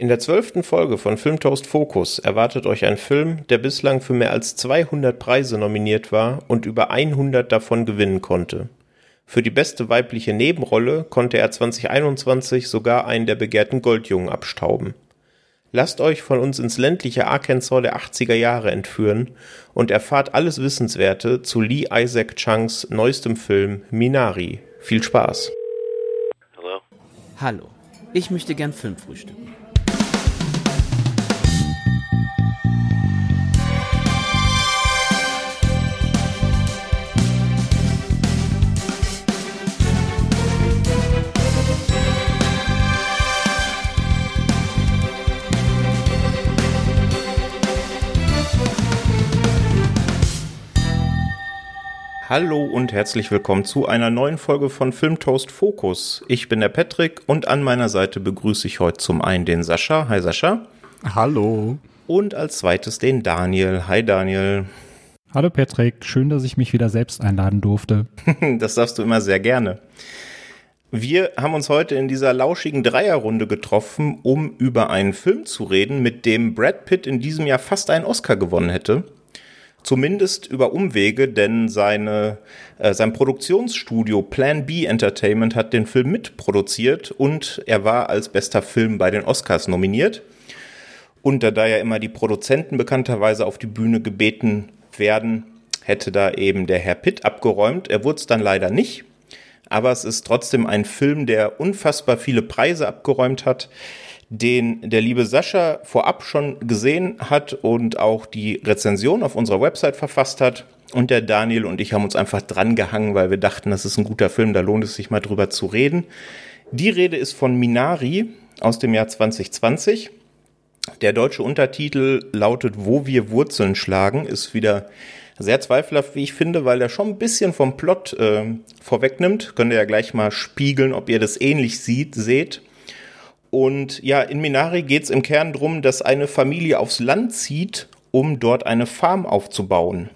In der zwölften Folge von Filmtoast Focus erwartet euch ein Film, der bislang für mehr als 200 Preise nominiert war und über 100 davon gewinnen konnte. Für die beste weibliche Nebenrolle konnte er 2021 sogar einen der begehrten Goldjungen abstauben. Lasst euch von uns ins ländliche Arkansas der 80er Jahre entführen und erfahrt alles Wissenswerte zu Lee Isaac Chungs neuestem Film Minari. Viel Spaß! Hallo? Hallo. Ich möchte gern Film frühstücken. Hallo und herzlich willkommen zu einer neuen Folge von Filmtoast Focus. Ich bin der Patrick und an meiner Seite begrüße ich heute zum einen den Sascha. Hi Sascha. Hallo. Und als zweites den Daniel. Hi Daniel. Hallo Patrick, schön, dass ich mich wieder selbst einladen durfte. das darfst du immer sehr gerne. Wir haben uns heute in dieser lauschigen Dreierrunde getroffen, um über einen Film zu reden, mit dem Brad Pitt in diesem Jahr fast einen Oscar gewonnen hätte. Zumindest über Umwege, denn seine, äh, sein Produktionsstudio Plan B Entertainment hat den Film mitproduziert und er war als bester Film bei den Oscars nominiert. Und da ja immer die Produzenten bekannterweise auf die Bühne gebeten werden, hätte da eben der Herr Pitt abgeräumt. Er wurde es dann leider nicht. Aber es ist trotzdem ein Film, der unfassbar viele Preise abgeräumt hat den der liebe Sascha vorab schon gesehen hat und auch die Rezension auf unserer Website verfasst hat. Und der Daniel und ich haben uns einfach dran gehangen, weil wir dachten, das ist ein guter Film, da lohnt es sich mal drüber zu reden. Die Rede ist von Minari aus dem Jahr 2020. Der deutsche Untertitel lautet Wo wir Wurzeln schlagen, ist wieder sehr zweifelhaft, wie ich finde, weil er schon ein bisschen vom Plot äh, vorwegnimmt. Könnt ihr ja gleich mal spiegeln, ob ihr das ähnlich sieht, seht. Und ja, in Minari geht es im Kern darum, dass eine Familie aufs Land zieht, um dort eine Farm aufzubauen.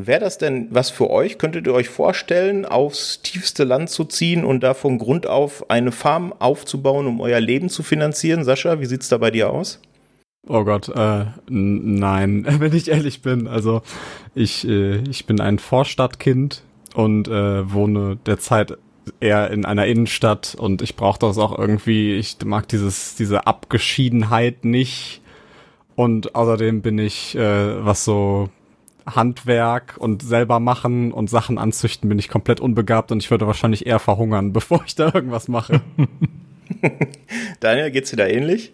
Wäre das denn was für euch? Könntet ihr euch vorstellen, aufs tiefste Land zu ziehen und da von Grund auf eine Farm aufzubauen, um euer Leben zu finanzieren? Sascha, wie sieht's da bei dir aus? Oh Gott, äh, nein, wenn ich ehrlich bin. Also ich, äh, ich bin ein Vorstadtkind und äh, wohne derzeit eher in einer Innenstadt und ich brauche das auch irgendwie, ich mag dieses, diese Abgeschiedenheit nicht. Und außerdem bin ich, äh, was so Handwerk und selber machen und Sachen anzüchten, bin ich komplett unbegabt und ich würde wahrscheinlich eher verhungern, bevor ich da irgendwas mache. Daniel, geht's dir da ähnlich?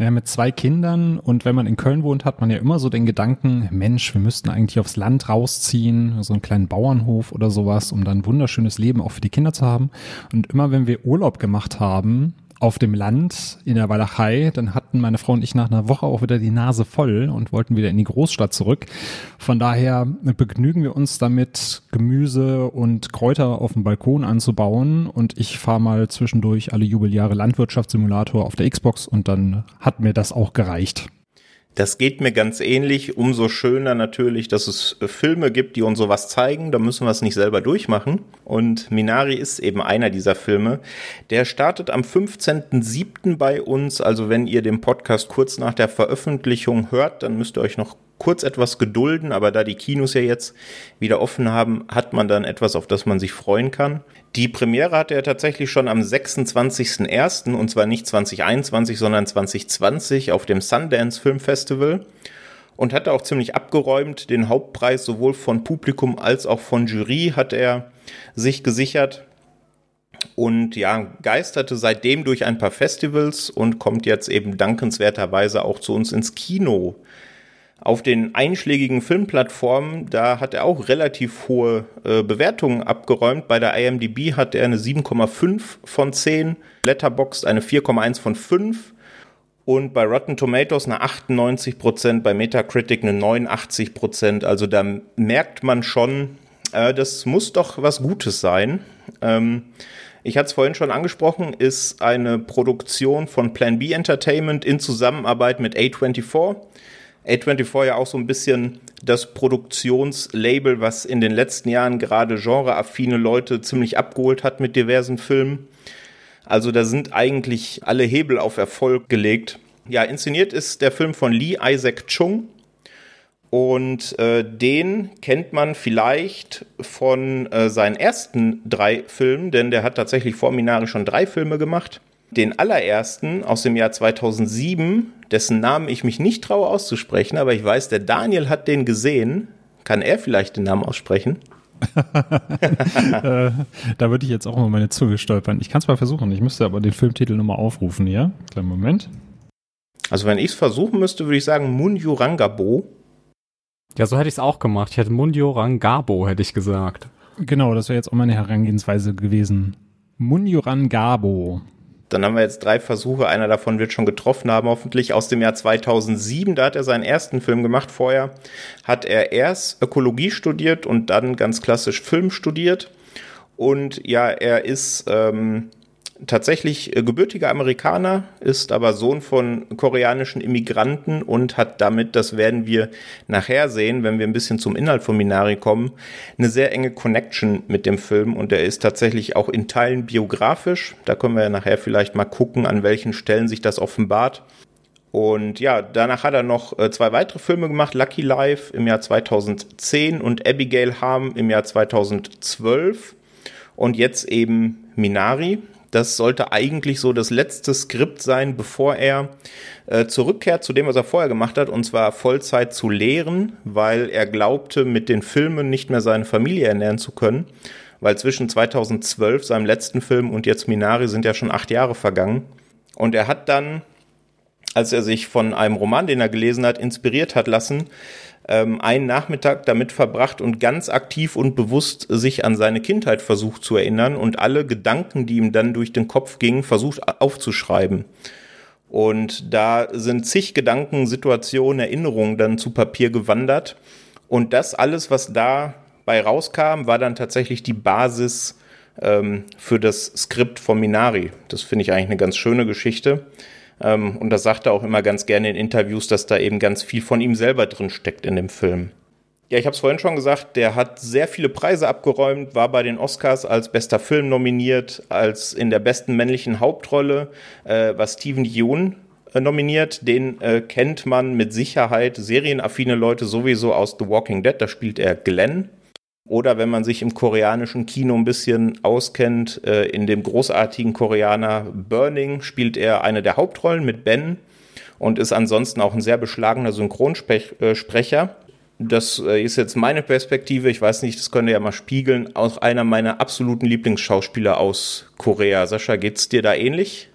Ja, mit zwei Kindern und wenn man in Köln wohnt, hat man ja immer so den Gedanken, Mensch, wir müssten eigentlich aufs Land rausziehen, so einen kleinen Bauernhof oder sowas, um dann ein wunderschönes Leben auch für die Kinder zu haben. Und immer wenn wir Urlaub gemacht haben, auf dem Land in der Walachei, dann hatten meine Frau und ich nach einer Woche auch wieder die Nase voll und wollten wieder in die Großstadt zurück. Von daher begnügen wir uns damit, Gemüse und Kräuter auf dem Balkon anzubauen und ich fahre mal zwischendurch alle Jubeljahre Landwirtschaftssimulator auf der Xbox und dann hat mir das auch gereicht. Das geht mir ganz ähnlich. Umso schöner natürlich, dass es äh, Filme gibt, die uns sowas zeigen. Da müssen wir es nicht selber durchmachen. Und Minari ist eben einer dieser Filme. Der startet am 15.07. bei uns. Also wenn ihr den Podcast kurz nach der Veröffentlichung hört, dann müsst ihr euch noch kurz etwas gedulden, aber da die Kinos ja jetzt wieder offen haben, hat man dann etwas, auf das man sich freuen kann. Die Premiere hatte er tatsächlich schon am 26.01. und zwar nicht 2021, sondern 2020 auf dem Sundance Film Festival und hatte auch ziemlich abgeräumt. Den Hauptpreis sowohl von Publikum als auch von Jury hat er sich gesichert und ja, geisterte seitdem durch ein paar Festivals und kommt jetzt eben dankenswerterweise auch zu uns ins Kino. Auf den einschlägigen Filmplattformen, da hat er auch relativ hohe äh, Bewertungen abgeräumt. Bei der IMDb hat er eine 7,5 von 10, Letterboxd eine 4,1 von 5 und bei Rotten Tomatoes eine 98 Prozent, bei Metacritic eine 89 Prozent. Also da merkt man schon, äh, das muss doch was Gutes sein. Ähm, ich hatte es vorhin schon angesprochen, ist eine Produktion von Plan B Entertainment in Zusammenarbeit mit A24. A24 ja auch so ein bisschen das Produktionslabel, was in den letzten Jahren gerade genreaffine Leute ziemlich abgeholt hat mit diversen Filmen. Also da sind eigentlich alle Hebel auf Erfolg gelegt. Ja, inszeniert ist der Film von Lee Isaac Chung. Und äh, den kennt man vielleicht von äh, seinen ersten drei Filmen, denn der hat tatsächlich vor Minari schon drei Filme gemacht. Den allerersten aus dem Jahr 2007, dessen Namen ich mich nicht traue auszusprechen, aber ich weiß, der Daniel hat den gesehen. Kann er vielleicht den Namen aussprechen? äh, da würde ich jetzt auch mal meine Zunge stolpern. Ich kann es mal versuchen, ich müsste aber den Filmtitel nochmal aufrufen, ja? Kleinen Moment. Also wenn ich es versuchen müsste, würde ich sagen Munjurangabo. Ja, so hätte ich es auch gemacht. Ich hätte Munjurangabo, hätte ich gesagt. Genau, das wäre jetzt auch meine Herangehensweise gewesen. Munjurangabo. Dann haben wir jetzt drei Versuche. Einer davon wird schon getroffen haben, hoffentlich aus dem Jahr 2007. Da hat er seinen ersten Film gemacht. Vorher hat er erst Ökologie studiert und dann ganz klassisch Film studiert. Und ja, er ist ähm, tatsächlich äh, gebürtiger Amerikaner, ist aber Sohn von koreanischen Immigranten und hat damit, das werden wir nachher sehen, wenn wir ein bisschen zum Inhalt von Minari kommen, eine sehr enge Connection mit dem Film und er ist tatsächlich auch in Teilen biografisch. Da können wir ja nachher vielleicht mal gucken, an welchen Stellen sich das offenbart. Und ja, danach hat er noch äh, zwei weitere Filme gemacht, Lucky Life im Jahr 2010 und Abigail Harm im Jahr 2012 und jetzt eben Minari. Das sollte eigentlich so das letzte Skript sein, bevor er äh, zurückkehrt zu dem, was er vorher gemacht hat, und zwar Vollzeit zu lehren, weil er glaubte, mit den Filmen nicht mehr seine Familie ernähren zu können. Weil zwischen 2012, seinem letzten Film, und jetzt Minari sind ja schon acht Jahre vergangen. Und er hat dann, als er sich von einem Roman, den er gelesen hat, inspiriert hat lassen, ähm, einen Nachmittag damit verbracht und ganz aktiv und bewusst sich an seine Kindheit versucht zu erinnern und alle Gedanken, die ihm dann durch den Kopf gingen, versucht aufzuschreiben. Und da sind zig Gedanken, Situationen, Erinnerungen dann zu Papier gewandert. Und das alles, was dabei rauskam, war dann tatsächlich die Basis ähm, für das Skript von Minari. Das finde ich eigentlich eine ganz schöne Geschichte. Ähm, und das sagt er auch immer ganz gerne in Interviews, dass da eben ganz viel von ihm selber drin steckt in dem Film. Ja, ich habe es vorhin schon gesagt, der hat sehr viele Preise abgeräumt, war bei den Oscars als bester Film nominiert, als in der besten männlichen Hauptrolle, äh, war Steven Yeun äh, nominiert. Den äh, kennt man mit Sicherheit, serienaffine Leute sowieso aus The Walking Dead, da spielt er Glenn. Oder wenn man sich im koreanischen Kino ein bisschen auskennt, äh, in dem großartigen Koreaner Burning spielt er eine der Hauptrollen mit Ben und ist ansonsten auch ein sehr beschlagener Synchronsprecher. Das äh, ist jetzt meine Perspektive. Ich weiß nicht, das könnt ihr ja mal spiegeln. Auch einer meiner absoluten Lieblingsschauspieler aus Korea. Sascha, geht's dir da ähnlich?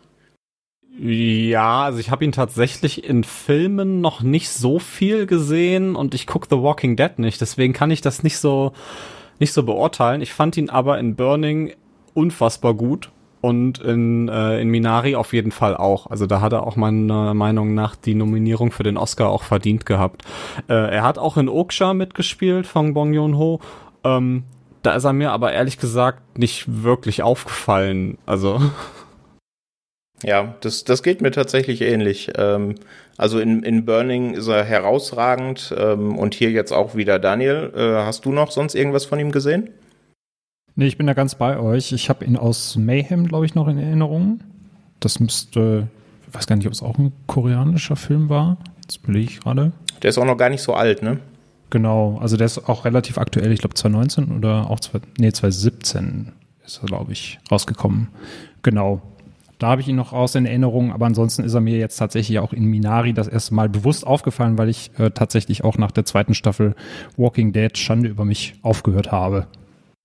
Ja, also ich habe ihn tatsächlich in Filmen noch nicht so viel gesehen und ich gucke The Walking Dead nicht, deswegen kann ich das nicht so nicht so beurteilen. Ich fand ihn aber in Burning unfassbar gut und in, äh, in Minari auf jeden Fall auch. Also da hat er auch meiner Meinung nach die Nominierung für den Oscar auch verdient gehabt. Äh, er hat auch in Oksha mitgespielt von Bong Joon-ho. Ähm, da ist er mir aber ehrlich gesagt nicht wirklich aufgefallen. Also Ja, das, das geht mir tatsächlich ähnlich. Ähm, also in, in Burning ist er herausragend ähm, und hier jetzt auch wieder Daniel. Äh, hast du noch sonst irgendwas von ihm gesehen? Nee, ich bin da ganz bei euch. Ich habe ihn aus Mayhem, glaube ich, noch in Erinnerung. Das müsste, ich weiß gar nicht, ob es auch ein koreanischer Film war. Jetzt belege ich gerade. Der ist auch noch gar nicht so alt, ne? Genau, also der ist auch relativ aktuell. Ich glaube 2019 oder auch zwei, nee, 2017 ist er, glaube ich, rausgekommen. Genau. Da habe ich ihn noch aus in Erinnerung, aber ansonsten ist er mir jetzt tatsächlich auch in Minari das erste Mal bewusst aufgefallen, weil ich äh, tatsächlich auch nach der zweiten Staffel Walking Dead Schande über mich aufgehört habe.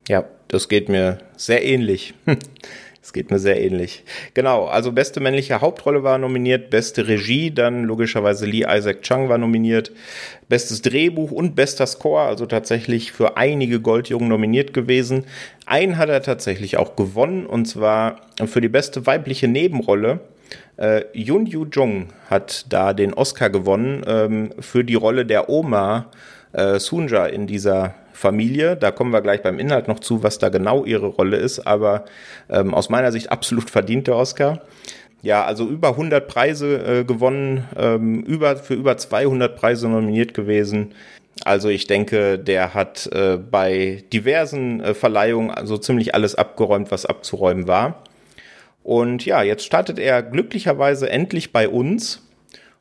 Ja, das geht mir sehr ähnlich. Es geht mir sehr ähnlich. Genau, also beste männliche Hauptrolle war nominiert, beste Regie, dann logischerweise Lee Isaac Chung war nominiert, bestes Drehbuch und bester Score, also tatsächlich für einige Goldjungen nominiert gewesen. Einen hat er tatsächlich auch gewonnen und zwar für die beste weibliche Nebenrolle. Äh, Yun Yu Jung hat da den Oscar gewonnen ähm, für die Rolle der Oma äh, Sunja in dieser Familie. Da kommen wir gleich beim Inhalt noch zu, was da genau ihre Rolle ist, aber ähm, aus meiner Sicht absolut verdient der Oscar. Ja, also über 100 Preise äh, gewonnen, ähm, über, für über 200 Preise nominiert gewesen. Also ich denke, der hat äh, bei diversen äh, Verleihungen also ziemlich alles abgeräumt, was abzuräumen war. Und ja, jetzt startet er glücklicherweise endlich bei uns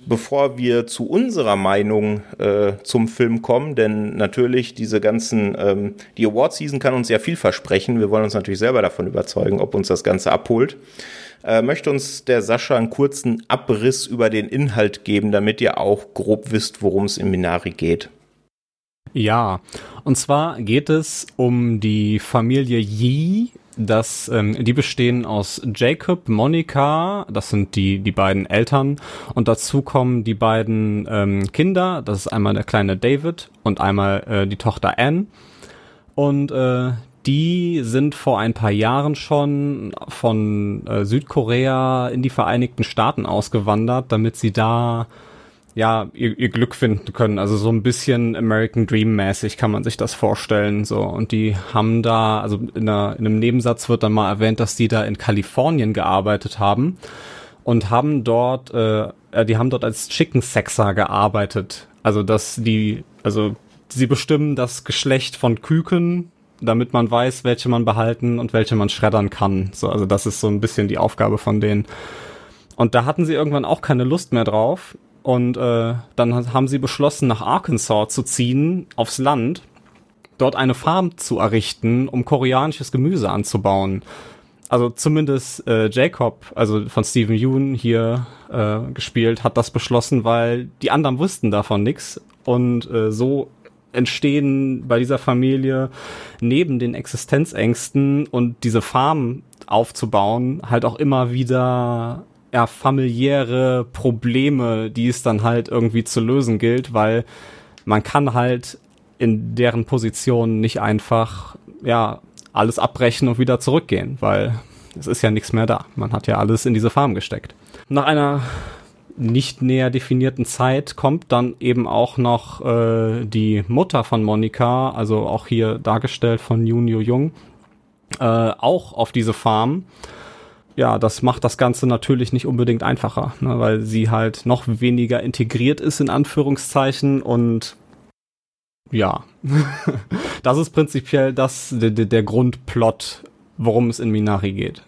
bevor wir zu unserer Meinung äh, zum Film kommen, denn natürlich diese ganzen, ähm, die Award-Season kann uns ja viel versprechen. Wir wollen uns natürlich selber davon überzeugen, ob uns das Ganze abholt. Äh, möchte uns der Sascha einen kurzen Abriss über den Inhalt geben, damit ihr auch grob wisst, worum es im Minari geht. Ja, und zwar geht es um die Familie Yi, das, ähm, die bestehen aus Jacob, Monika, das sind die, die beiden Eltern, und dazu kommen die beiden ähm, Kinder, das ist einmal der kleine David und einmal äh, die Tochter Anne. Und äh, die sind vor ein paar Jahren schon von äh, Südkorea in die Vereinigten Staaten ausgewandert, damit sie da ja, ihr, ihr Glück finden können. Also so ein bisschen American Dream mäßig kann man sich das vorstellen. So. Und die haben da, also in, einer, in einem Nebensatz wird dann mal erwähnt, dass die da in Kalifornien gearbeitet haben und haben dort, äh, äh die haben dort als Chicken Sexer gearbeitet. Also dass die, also sie bestimmen das Geschlecht von Küken, damit man weiß, welche man behalten und welche man schreddern kann. So, also das ist so ein bisschen die Aufgabe von denen. Und da hatten sie irgendwann auch keine Lust mehr drauf und äh, dann haben sie beschlossen, nach Arkansas zu ziehen, aufs Land, dort eine Farm zu errichten, um koreanisches Gemüse anzubauen. Also zumindest äh, Jacob, also von Stephen Yoon hier äh, gespielt, hat das beschlossen, weil die anderen wussten davon nichts. Und äh, so entstehen bei dieser Familie neben den Existenzängsten und diese Farm aufzubauen, halt auch immer wieder ja, familiäre Probleme, die es dann halt irgendwie zu lösen gilt, weil man kann halt in deren Position nicht einfach, ja, alles abbrechen und wieder zurückgehen, weil es ist ja nichts mehr da. Man hat ja alles in diese Farm gesteckt. Nach einer nicht näher definierten Zeit kommt dann eben auch noch äh, die Mutter von Monika, also auch hier dargestellt von Yo Jung, äh, auch auf diese Farm ja, das macht das Ganze natürlich nicht unbedingt einfacher, ne, weil sie halt noch weniger integriert ist, in Anführungszeichen, und ja, das ist prinzipiell das, der, der Grundplot, worum es in Minari geht.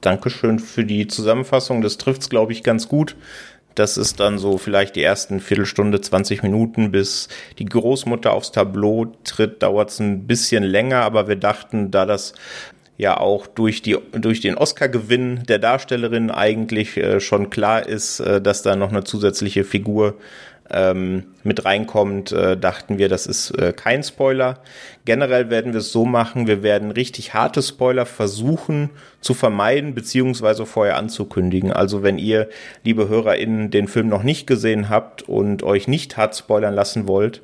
Dankeschön für die Zusammenfassung. Das trifft's, glaube ich, ganz gut. Das ist dann so vielleicht die ersten Viertelstunde, 20 Minuten, bis die Großmutter aufs Tableau tritt, dauert es ein bisschen länger, aber wir dachten, da das ja auch durch, die, durch den Oscar-Gewinn der Darstellerin eigentlich äh, schon klar ist, äh, dass da noch eine zusätzliche Figur ähm, mit reinkommt, äh, dachten wir, das ist äh, kein Spoiler. Generell werden wir es so machen, wir werden richtig harte Spoiler versuchen zu vermeiden, beziehungsweise vorher anzukündigen. Also wenn ihr, liebe HörerInnen, den Film noch nicht gesehen habt und euch nicht hart spoilern lassen wollt,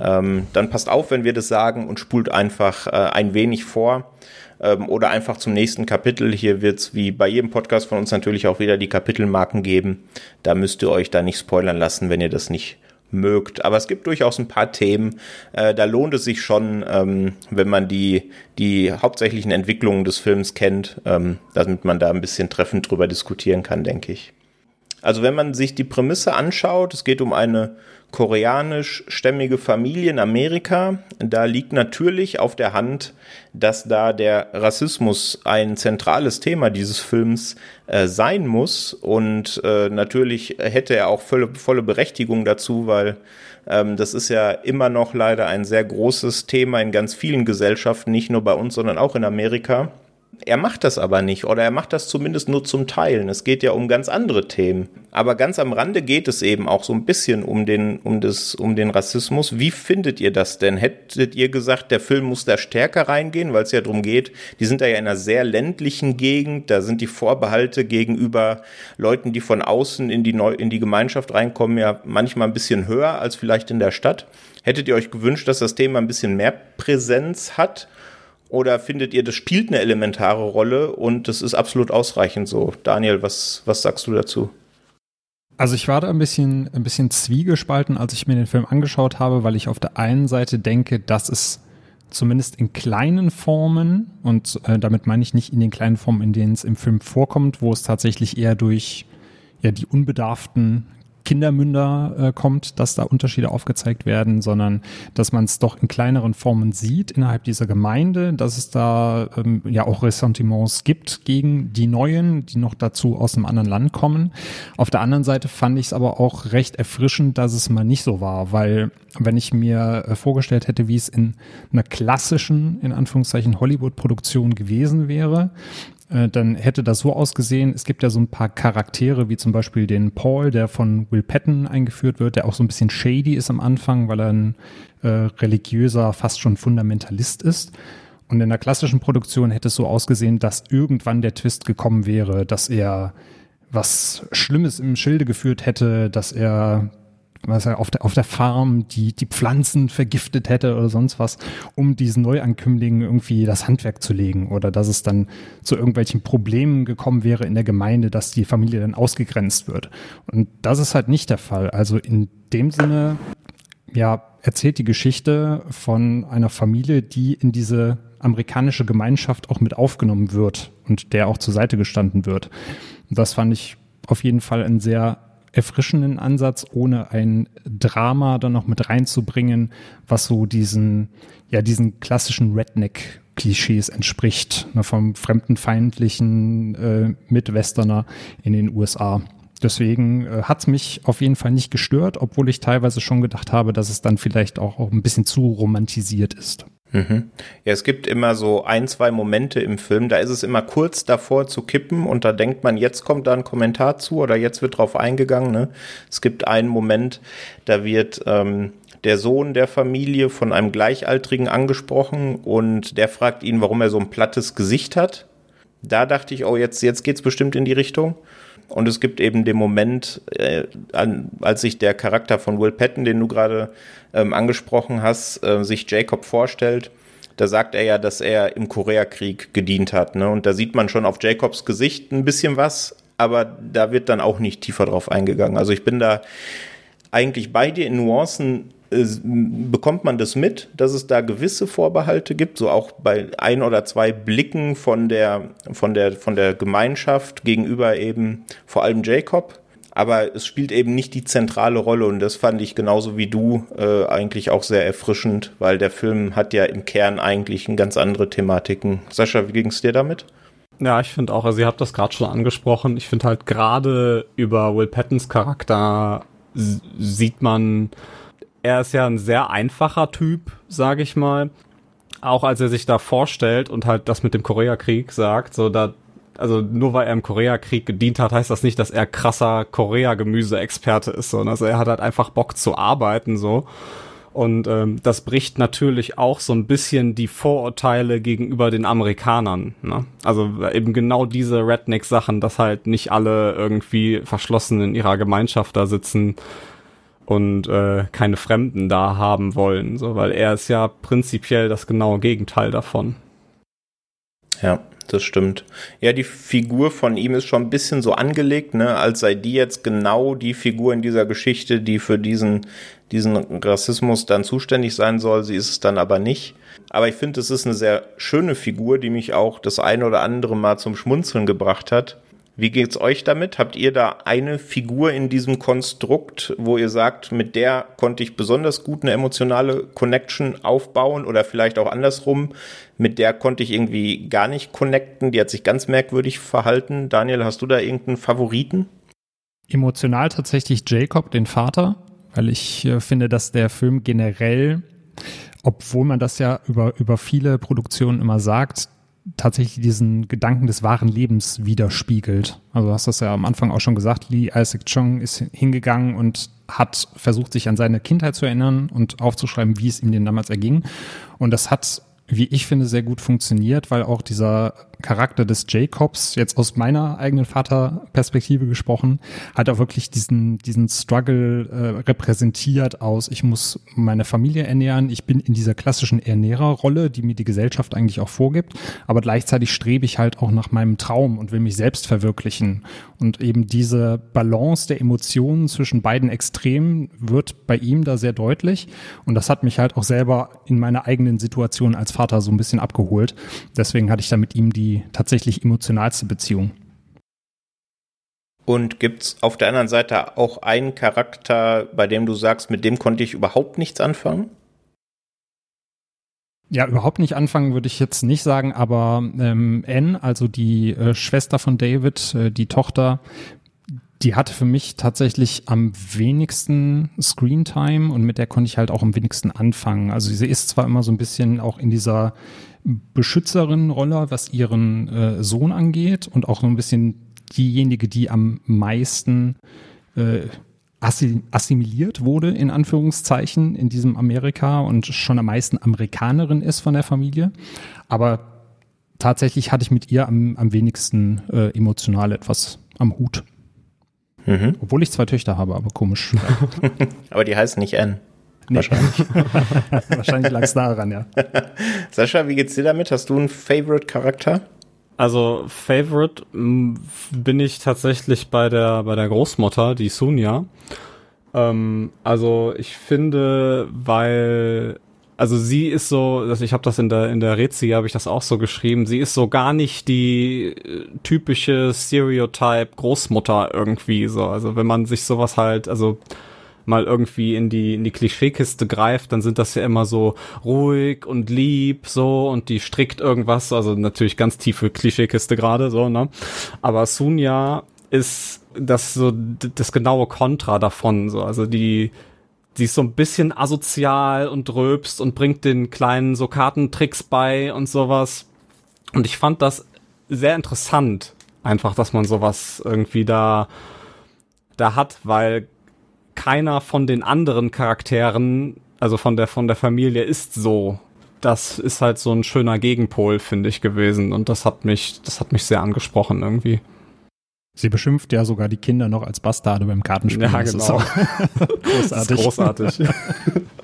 ähm, dann passt auf, wenn wir das sagen und spult einfach äh, ein wenig vor ähm, oder einfach zum nächsten Kapitel. Hier wird es wie bei jedem Podcast von uns natürlich auch wieder die Kapitelmarken geben. Da müsst ihr euch da nicht spoilern lassen, wenn ihr das nicht mögt. Aber es gibt durchaus ein paar Themen, äh, da lohnt es sich schon, ähm, wenn man die, die hauptsächlichen Entwicklungen des Films kennt, ähm, damit man da ein bisschen treffend drüber diskutieren kann, denke ich. Also wenn man sich die Prämisse anschaut, es geht um eine koreanischstämmige Familie in Amerika. Da liegt natürlich auf der Hand, dass da der Rassismus ein zentrales Thema dieses Films äh, sein muss. Und äh, natürlich hätte er auch volle, volle Berechtigung dazu, weil ähm, das ist ja immer noch leider ein sehr großes Thema in ganz vielen Gesellschaften, nicht nur bei uns, sondern auch in Amerika. Er macht das aber nicht oder er macht das zumindest nur zum Teilen. Es geht ja um ganz andere Themen. Aber ganz am Rande geht es eben auch so ein bisschen um den, um das, um den Rassismus. Wie findet ihr das denn? Hättet ihr gesagt, der Film muss da stärker reingehen, weil es ja darum geht, die sind da ja in einer sehr ländlichen Gegend, da sind die Vorbehalte gegenüber Leuten, die von außen in die, Neu in die Gemeinschaft reinkommen, ja manchmal ein bisschen höher als vielleicht in der Stadt. Hättet ihr euch gewünscht, dass das Thema ein bisschen mehr Präsenz hat? Oder findet ihr, das spielt eine elementare Rolle und das ist absolut ausreichend so? Daniel, was, was sagst du dazu? Also ich war da ein bisschen, ein bisschen zwiegespalten, als ich mir den Film angeschaut habe, weil ich auf der einen Seite denke, dass es zumindest in kleinen Formen, und äh, damit meine ich nicht in den kleinen Formen, in denen es im Film vorkommt, wo es tatsächlich eher durch ja, die unbedarften Kindermünder äh, kommt, dass da Unterschiede aufgezeigt werden, sondern dass man es doch in kleineren Formen sieht innerhalb dieser Gemeinde, dass es da ähm, ja auch Ressentiments gibt gegen die Neuen, die noch dazu aus einem anderen Land kommen. Auf der anderen Seite fand ich es aber auch recht erfrischend, dass es mal nicht so war, weil wenn ich mir äh, vorgestellt hätte, wie es in einer klassischen, in Anführungszeichen, Hollywood-Produktion gewesen wäre, äh, dann hätte das so ausgesehen. Es gibt ja so ein paar Charaktere, wie zum Beispiel den Paul, der von Will Patton eingeführt wird, der auch so ein bisschen shady ist am Anfang, weil er ein äh, religiöser, fast schon Fundamentalist ist. Und in der klassischen Produktion hätte es so ausgesehen, dass irgendwann der Twist gekommen wäre, dass er was Schlimmes im Schilde geführt hätte, dass er was er auf der, auf der Farm die, die Pflanzen vergiftet hätte oder sonst was, um diesen Neuankömmlingen irgendwie das Handwerk zu legen oder dass es dann zu irgendwelchen Problemen gekommen wäre in der Gemeinde, dass die Familie dann ausgegrenzt wird. Und das ist halt nicht der Fall. Also in dem Sinne, ja, erzählt die Geschichte von einer Familie, die in diese amerikanische Gemeinschaft auch mit aufgenommen wird und der auch zur Seite gestanden wird. Und das fand ich auf jeden Fall ein sehr erfrischenden Ansatz, ohne ein Drama dann noch mit reinzubringen, was so diesen, ja, diesen klassischen Redneck-Klischees entspricht, ne, vom fremdenfeindlichen äh, Midwesterner in den USA. Deswegen äh, hat es mich auf jeden Fall nicht gestört, obwohl ich teilweise schon gedacht habe, dass es dann vielleicht auch, auch ein bisschen zu romantisiert ist. Mhm. Ja, es gibt immer so ein, zwei Momente im Film, da ist es immer kurz davor zu kippen und da denkt man, jetzt kommt da ein Kommentar zu oder jetzt wird drauf eingegangen. Ne? Es gibt einen Moment, da wird ähm, der Sohn der Familie von einem Gleichaltrigen angesprochen und der fragt ihn, warum er so ein plattes Gesicht hat. Da dachte ich, oh, jetzt, jetzt geht's bestimmt in die Richtung. Und es gibt eben den Moment, äh, an, als sich der Charakter von Will Patton, den du gerade ähm, angesprochen hast, äh, sich Jacob vorstellt. Da sagt er ja, dass er im Koreakrieg gedient hat. Ne? Und da sieht man schon auf Jacobs Gesicht ein bisschen was, aber da wird dann auch nicht tiefer drauf eingegangen. Also ich bin da eigentlich bei dir in Nuancen bekommt man das mit, dass es da gewisse Vorbehalte gibt, so auch bei ein oder zwei Blicken von der, von der, von der Gemeinschaft gegenüber eben vor allem Jacob. Aber es spielt eben nicht die zentrale Rolle und das fand ich genauso wie du äh, eigentlich auch sehr erfrischend, weil der Film hat ja im Kern eigentlich ganz andere Thematiken. Sascha, wie ging es dir damit? Ja, ich finde auch, also ihr habt das gerade schon angesprochen, ich finde halt gerade über Will Pattons Charakter sieht man er ist ja ein sehr einfacher Typ, sage ich mal. Auch als er sich da vorstellt und halt das mit dem Koreakrieg sagt, so da, also nur weil er im Koreakrieg gedient hat, heißt das nicht, dass er krasser Korea-Gemüse-Experte ist, sondern also er hat halt einfach Bock zu arbeiten, so. Und ähm, das bricht natürlich auch so ein bisschen die Vorurteile gegenüber den Amerikanern. Ne? Also eben genau diese Redneck-Sachen, dass halt nicht alle irgendwie verschlossen in ihrer Gemeinschaft da sitzen und äh, keine Fremden da haben wollen, so, weil er ist ja prinzipiell das genaue Gegenteil davon. Ja, das stimmt. Ja, die Figur von ihm ist schon ein bisschen so angelegt, ne, als sei die jetzt genau die Figur in dieser Geschichte, die für diesen, diesen Rassismus dann zuständig sein soll. Sie ist es dann aber nicht. Aber ich finde, es ist eine sehr schöne Figur, die mich auch das eine oder andere Mal zum Schmunzeln gebracht hat. Wie geht's euch damit? Habt ihr da eine Figur in diesem Konstrukt, wo ihr sagt, mit der konnte ich besonders gut eine emotionale Connection aufbauen oder vielleicht auch andersrum, mit der konnte ich irgendwie gar nicht connecten, die hat sich ganz merkwürdig verhalten. Daniel, hast du da irgendeinen Favoriten? Emotional tatsächlich Jacob, den Vater, weil ich äh, finde, dass der Film generell obwohl man das ja über, über viele Produktionen immer sagt, tatsächlich diesen Gedanken des wahren Lebens widerspiegelt. Also du hast das ja am Anfang auch schon gesagt, Lee Isaac Chung ist hingegangen und hat versucht, sich an seine Kindheit zu erinnern und aufzuschreiben, wie es ihm denn damals erging. Und das hat wie ich finde, sehr gut funktioniert, weil auch dieser Charakter des Jacobs, jetzt aus meiner eigenen Vaterperspektive gesprochen, hat auch wirklich diesen, diesen Struggle äh, repräsentiert aus, ich muss meine Familie ernähren, ich bin in dieser klassischen Ernährerrolle, die mir die Gesellschaft eigentlich auch vorgibt, aber gleichzeitig strebe ich halt auch nach meinem Traum und will mich selbst verwirklichen. Und eben diese Balance der Emotionen zwischen beiden Extremen wird bei ihm da sehr deutlich. Und das hat mich halt auch selber in meiner eigenen Situation als Vater so ein bisschen abgeholt. Deswegen hatte ich da mit ihm die tatsächlich emotionalste Beziehung. Und gibt's auf der anderen Seite auch einen Charakter, bei dem du sagst, mit dem konnte ich überhaupt nichts anfangen? Ja, überhaupt nicht anfangen würde ich jetzt nicht sagen, aber ähm, Anne, also die äh, Schwester von David, äh, die Tochter, die hatte für mich tatsächlich am wenigsten Screentime und mit der konnte ich halt auch am wenigsten anfangen. Also sie ist zwar immer so ein bisschen auch in dieser Beschützerin-Rolle, was ihren äh, Sohn angeht und auch so ein bisschen diejenige, die am meisten äh, assimiliert wurde, in Anführungszeichen, in diesem Amerika und schon am meisten Amerikanerin ist von der Familie. Aber tatsächlich hatte ich mit ihr am, am wenigsten äh, emotional etwas am Hut. Mhm. Obwohl ich zwei Töchter habe, aber komisch. aber die heißen nicht Anne. Nee. Wahrscheinlich. Wahrscheinlich lag es daran, ja. Sascha, wie geht's dir damit? Hast du einen Favorite-Charakter? Also Favorite bin ich tatsächlich bei der bei der Großmutter, die Sunja. Ähm, also ich finde, weil also sie ist so, dass ich habe das in der in der Rezi habe ich das auch so geschrieben. Sie ist so gar nicht die äh, typische Stereotype Großmutter irgendwie so. Also wenn man sich sowas halt, also mal irgendwie in die, in die Klischeekiste greift, dann sind das ja immer so ruhig und lieb, so, und die strickt irgendwas, also natürlich ganz tiefe Klischeekiste gerade, so, ne? Aber Sunja ist das so, das genaue Kontra davon, so, also die, die ist so ein bisschen asozial und röbst und bringt den kleinen so Kartentricks bei und sowas. Und ich fand das sehr interessant, einfach, dass man sowas irgendwie da, da hat, weil keiner von den anderen Charakteren, also von der, von der Familie ist so. Das ist halt so ein schöner Gegenpol, finde ich, gewesen. Und das hat mich, das hat mich sehr angesprochen irgendwie. Sie beschimpft ja sogar die Kinder noch als Bastarde beim Kartenspiel. Ja, genau. Großartig. Großartig.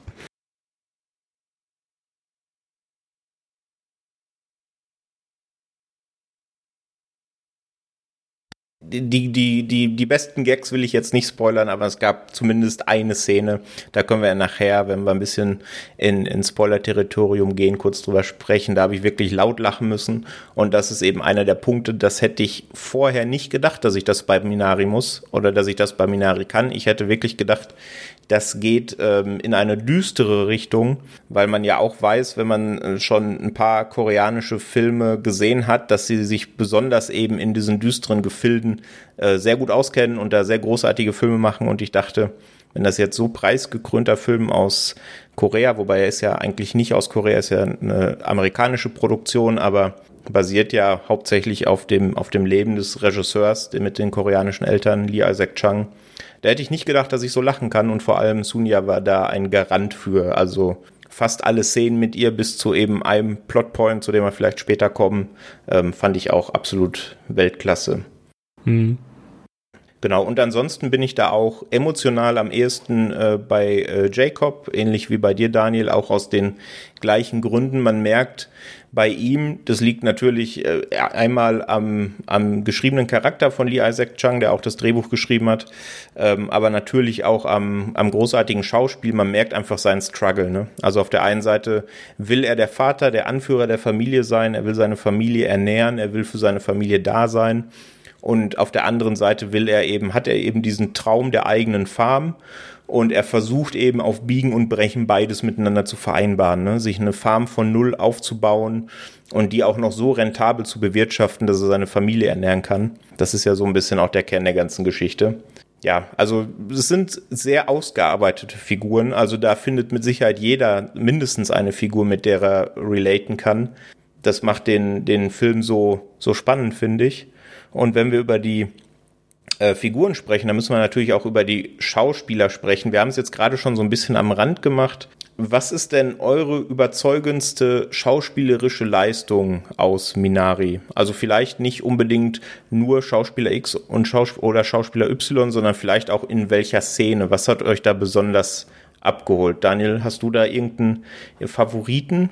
die, die, die, die besten Gags will ich jetzt nicht spoilern, aber es gab zumindest eine Szene. Da können wir ja nachher, wenn wir ein bisschen in, in Spoiler-Territorium gehen, kurz drüber sprechen. Da habe ich wirklich laut lachen müssen. Und das ist eben einer der Punkte, das hätte ich vorher nicht gedacht, dass ich das bei Minari muss oder dass ich das bei Minari kann. Ich hätte wirklich gedacht, das geht ähm, in eine düstere Richtung, weil man ja auch weiß, wenn man äh, schon ein paar koreanische Filme gesehen hat, dass sie sich besonders eben in diesen düsteren Gefilden äh, sehr gut auskennen und da sehr großartige Filme machen. Und ich dachte, wenn das jetzt so preisgekrönter Film aus Korea, wobei er ist ja eigentlich nicht aus Korea, ist ja eine amerikanische Produktion, aber basiert ja hauptsächlich auf dem, auf dem Leben des Regisseurs mit den koreanischen Eltern, Lee Isaac Chung. Da hätte ich nicht gedacht, dass ich so lachen kann und vor allem Sunja war da ein Garant für. Also fast alle Szenen mit ihr bis zu eben einem Plotpoint, zu dem wir vielleicht später kommen, ähm, fand ich auch absolut Weltklasse. Mhm. Genau, und ansonsten bin ich da auch emotional am ehesten äh, bei äh, Jacob, ähnlich wie bei dir, Daniel, auch aus den gleichen Gründen. Man merkt, bei ihm. Das liegt natürlich äh, einmal am, am geschriebenen Charakter von Lee Isaac Chung, der auch das Drehbuch geschrieben hat, ähm, aber natürlich auch am, am großartigen Schauspiel. Man merkt einfach seinen Struggle. Ne? Also auf der einen Seite will er der Vater, der Anführer der Familie sein, er will seine Familie ernähren, er will für seine Familie da sein. Und auf der anderen Seite will er eben, hat er eben diesen Traum der eigenen Farm und er versucht eben auf Biegen und Brechen beides miteinander zu vereinbaren, ne? sich eine Farm von null aufzubauen und die auch noch so rentabel zu bewirtschaften, dass er seine Familie ernähren kann. Das ist ja so ein bisschen auch der Kern der ganzen Geschichte. Ja, also es sind sehr ausgearbeitete Figuren. Also da findet mit Sicherheit jeder mindestens eine Figur, mit der er relaten kann. Das macht den, den Film so, so spannend, finde ich. Und wenn wir über die äh, Figuren sprechen, dann müssen wir natürlich auch über die Schauspieler sprechen. Wir haben es jetzt gerade schon so ein bisschen am Rand gemacht. Was ist denn eure überzeugendste schauspielerische Leistung aus Minari? Also vielleicht nicht unbedingt nur Schauspieler X und Schaus oder Schauspieler Y, sondern vielleicht auch in welcher Szene. Was hat euch da besonders abgeholt? Daniel, hast du da irgendeinen Favoriten?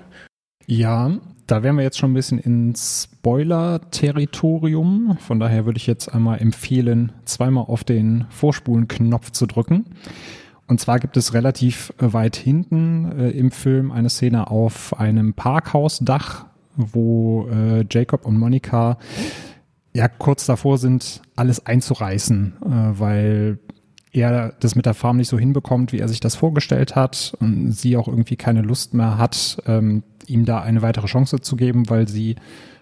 Ja, da wären wir jetzt schon ein bisschen ins Spoiler-Territorium. Von daher würde ich jetzt einmal empfehlen, zweimal auf den Vorspulen-Knopf zu drücken. Und zwar gibt es relativ weit hinten äh, im Film eine Szene auf einem Parkhausdach, wo äh, Jacob und Monika ja kurz davor sind, alles einzureißen, äh, weil er das mit der Farm nicht so hinbekommt, wie er sich das vorgestellt hat und sie auch irgendwie keine Lust mehr hat, ähm, ihm da eine weitere Chance zu geben, weil sie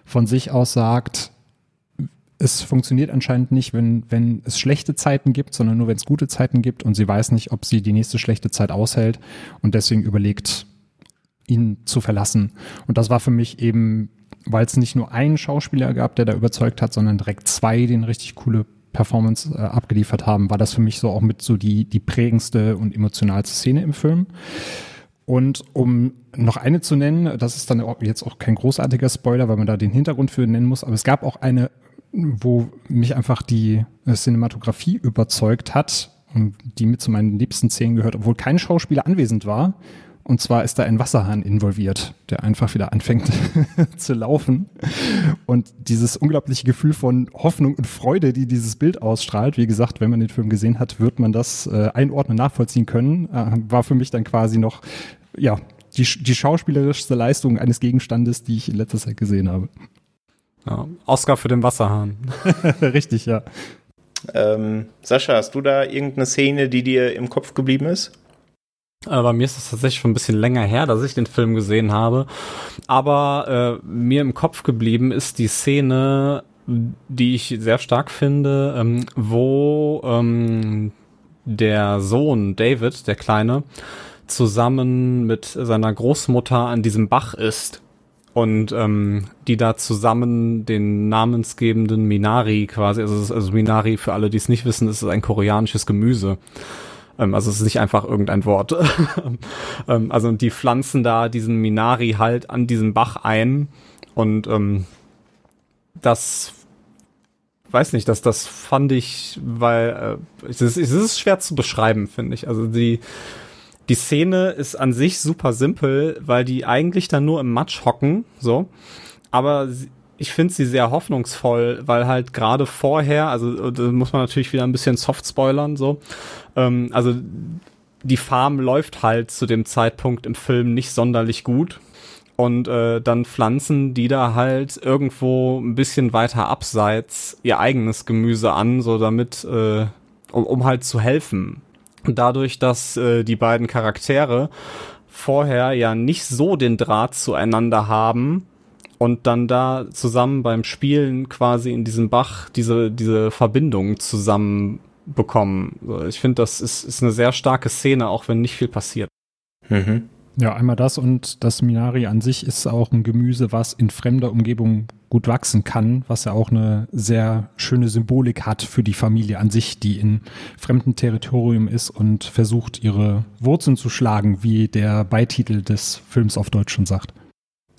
von sich aus sagt, es funktioniert anscheinend nicht, wenn, wenn es schlechte Zeiten gibt, sondern nur wenn es gute Zeiten gibt und sie weiß nicht, ob sie die nächste schlechte Zeit aushält und deswegen überlegt, ihn zu verlassen. Und das war für mich eben, weil es nicht nur einen Schauspieler gab, der da überzeugt hat, sondern direkt zwei, die eine richtig coole Performance äh, abgeliefert haben, war das für mich so auch mit so die, die prägendste und emotionalste Szene im Film. Und um noch eine zu nennen, das ist dann jetzt auch kein großartiger Spoiler, weil man da den Hintergrund für nennen muss, aber es gab auch eine wo mich einfach die äh, Cinematografie überzeugt hat und die mit zu meinen liebsten Szenen gehört, obwohl kein Schauspieler anwesend war. Und zwar ist da ein Wasserhahn involviert, der einfach wieder anfängt zu laufen. Und dieses unglaubliche Gefühl von Hoffnung und Freude, die dieses Bild ausstrahlt, wie gesagt, wenn man den Film gesehen hat, wird man das äh, einordnen, nachvollziehen können, äh, war für mich dann quasi noch, ja, die, die schauspielerischste Leistung eines Gegenstandes, die ich in letzter Zeit gesehen habe. Ja, Oscar für den Wasserhahn. Richtig, ja. Ähm, Sascha, hast du da irgendeine Szene, die dir im Kopf geblieben ist? Äh, bei mir ist es tatsächlich schon ein bisschen länger her, dass ich den Film gesehen habe. Aber äh, mir im Kopf geblieben ist die Szene, die ich sehr stark finde, ähm, wo ähm, der Sohn David, der Kleine, zusammen mit seiner Großmutter an diesem Bach ist und ähm, die da zusammen den namensgebenden Minari quasi, also, also Minari für alle, die es nicht wissen, ist ein koreanisches Gemüse. Ähm, also es ist nicht einfach irgendein Wort. ähm, also die pflanzen da diesen Minari halt an diesen Bach ein und ähm, das weiß nicht, dass das fand ich, weil äh, es, ist, es ist schwer zu beschreiben, finde ich. Also die die Szene ist an sich super simpel, weil die eigentlich dann nur im Matsch hocken, so. Aber ich finde sie sehr hoffnungsvoll, weil halt gerade vorher, also da muss man natürlich wieder ein bisschen soft spoilern, so. Ähm, also die Farm läuft halt zu dem Zeitpunkt im Film nicht sonderlich gut. Und äh, dann pflanzen die da halt irgendwo ein bisschen weiter abseits ihr eigenes Gemüse an, so damit, äh, um, um halt zu helfen dadurch, dass äh, die beiden Charaktere vorher ja nicht so den Draht zueinander haben und dann da zusammen beim Spielen quasi in diesem Bach diese, diese Verbindung zusammen bekommen. Ich finde, das ist, ist eine sehr starke Szene, auch wenn nicht viel passiert. Mhm. Ja, einmal das und das Minari an sich ist auch ein Gemüse, was in fremder Umgebung gut wachsen kann, was ja auch eine sehr schöne Symbolik hat für die Familie an sich, die in fremdem Territorium ist und versucht, ihre Wurzeln zu schlagen, wie der Beititel des Films auf Deutsch schon sagt.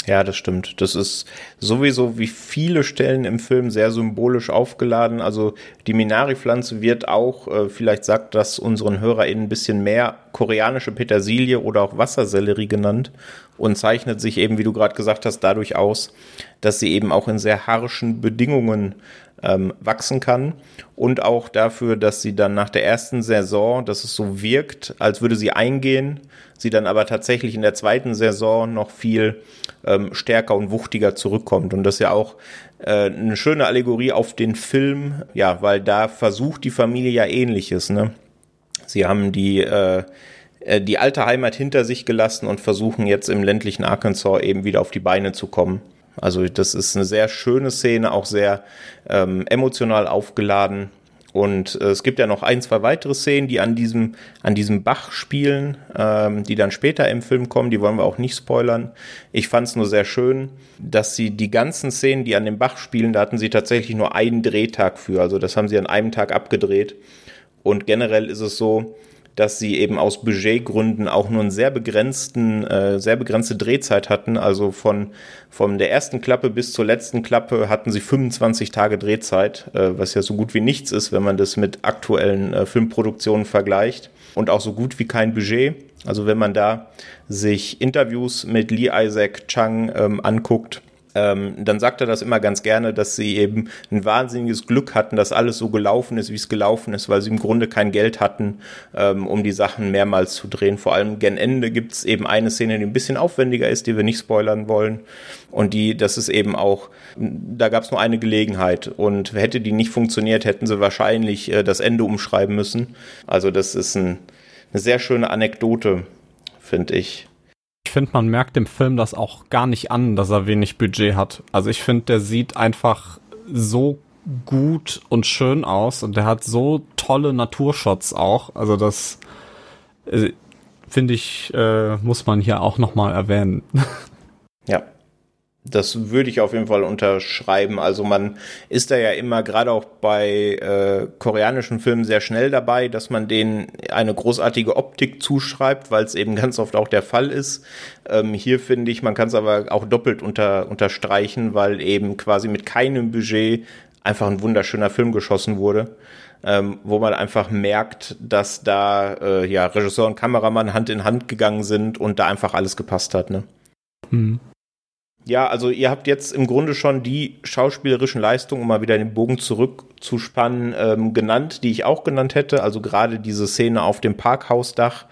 Ja, das stimmt. Das ist sowieso wie viele Stellen im Film sehr symbolisch aufgeladen. Also die Minari-Pflanze wird auch, äh, vielleicht sagt das unseren HörerInnen ein bisschen mehr, koreanische Petersilie oder auch Wassersellerie genannt und zeichnet sich eben, wie du gerade gesagt hast, dadurch aus, dass sie eben auch in sehr harschen Bedingungen ähm, wachsen kann und auch dafür, dass sie dann nach der ersten Saison, dass es so wirkt, als würde sie eingehen, sie dann aber tatsächlich in der zweiten Saison noch viel ähm, stärker und wuchtiger zurückkommt. Und das ist ja auch äh, eine schöne Allegorie auf den Film, ja, weil da versucht die Familie ja ähnliches, ne? Sie haben die äh, äh, die alte Heimat hinter sich gelassen und versuchen jetzt im ländlichen Arkansas eben wieder auf die Beine zu kommen. Also das ist eine sehr schöne Szene, auch sehr ähm, emotional aufgeladen. Und äh, es gibt ja noch ein, zwei weitere Szenen, die an diesem, an diesem Bach spielen, ähm, die dann später im Film kommen. Die wollen wir auch nicht spoilern. Ich fand es nur sehr schön, dass sie die ganzen Szenen, die an dem Bach spielen, da hatten sie tatsächlich nur einen Drehtag für. Also das haben sie an einem Tag abgedreht. Und generell ist es so, dass sie eben aus Budgetgründen auch nur einen sehr begrenzten, äh, sehr begrenzte Drehzeit hatten. Also von, von der ersten Klappe bis zur letzten Klappe hatten sie 25 Tage Drehzeit, äh, was ja so gut wie nichts ist, wenn man das mit aktuellen äh, Filmproduktionen vergleicht. Und auch so gut wie kein Budget. Also wenn man da sich Interviews mit Lee Isaac Chung ähm, anguckt, ähm, dann sagt er das immer ganz gerne, dass sie eben ein wahnsinniges Glück hatten, dass alles so gelaufen ist, wie es gelaufen ist, weil sie im Grunde kein Geld hatten, ähm, um die Sachen mehrmals zu drehen. Vor allem gen Ende gibt es eben eine Szene, die ein bisschen aufwendiger ist, die wir nicht spoilern wollen. Und die, das ist eben auch, da gab es nur eine Gelegenheit. Und hätte die nicht funktioniert, hätten sie wahrscheinlich äh, das Ende umschreiben müssen. Also das ist ein, eine sehr schöne Anekdote, finde ich. Ich finde, man merkt dem Film das auch gar nicht an, dass er wenig Budget hat. Also ich finde, der sieht einfach so gut und schön aus und der hat so tolle Naturshots auch. Also das äh, finde ich, äh, muss man hier auch nochmal erwähnen. Ja, das würde ich auf jeden Fall unterschreiben. Also man ist da ja immer, gerade auch bei äh, koreanischen Filmen, sehr schnell dabei, dass man denen eine großartige Optik zuschreibt, weil es eben ganz oft auch der Fall ist. Ähm, hier finde ich, man kann es aber auch doppelt unter, unterstreichen, weil eben quasi mit keinem Budget einfach ein wunderschöner Film geschossen wurde. Ähm, wo man einfach merkt, dass da äh, ja Regisseur und Kameramann Hand in Hand gegangen sind und da einfach alles gepasst hat. Ne? Mhm. Ja, also ihr habt jetzt im Grunde schon die schauspielerischen Leistungen, um mal wieder den Bogen zurückzuspannen, ähm, genannt, die ich auch genannt hätte. Also gerade diese Szene auf dem Parkhausdach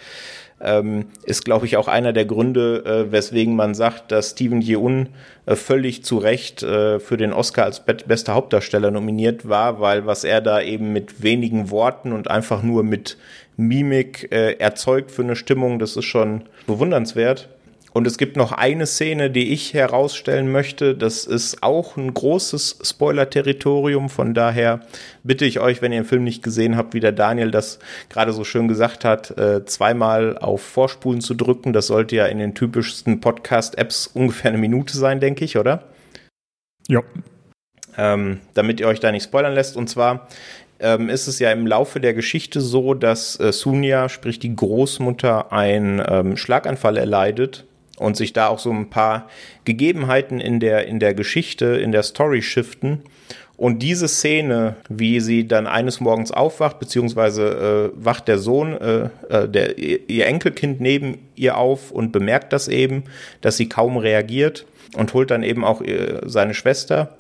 ähm, ist, glaube ich, auch einer der Gründe, äh, weswegen man sagt, dass Steven Yeun äh, völlig zu Recht äh, für den Oscar als be bester Hauptdarsteller nominiert war, weil was er da eben mit wenigen Worten und einfach nur mit Mimik äh, erzeugt für eine Stimmung, das ist schon bewundernswert. Und es gibt noch eine Szene, die ich herausstellen möchte. Das ist auch ein großes Spoiler-Territorium. Von daher bitte ich euch, wenn ihr den Film nicht gesehen habt, wie der Daniel das gerade so schön gesagt hat, äh, zweimal auf Vorspulen zu drücken. Das sollte ja in den typischsten Podcast-Apps ungefähr eine Minute sein, denke ich, oder? Ja. Ähm, damit ihr euch da nicht spoilern lässt. Und zwar ähm, ist es ja im Laufe der Geschichte so, dass äh, Sunia, sprich die Großmutter, einen ähm, Schlaganfall erleidet und sich da auch so ein paar Gegebenheiten in der, in der Geschichte, in der Story shiften. Und diese Szene, wie sie dann eines Morgens aufwacht, beziehungsweise äh, wacht der Sohn, äh, äh, der, ihr Enkelkind neben ihr auf und bemerkt das eben, dass sie kaum reagiert und holt dann eben auch äh, seine Schwester.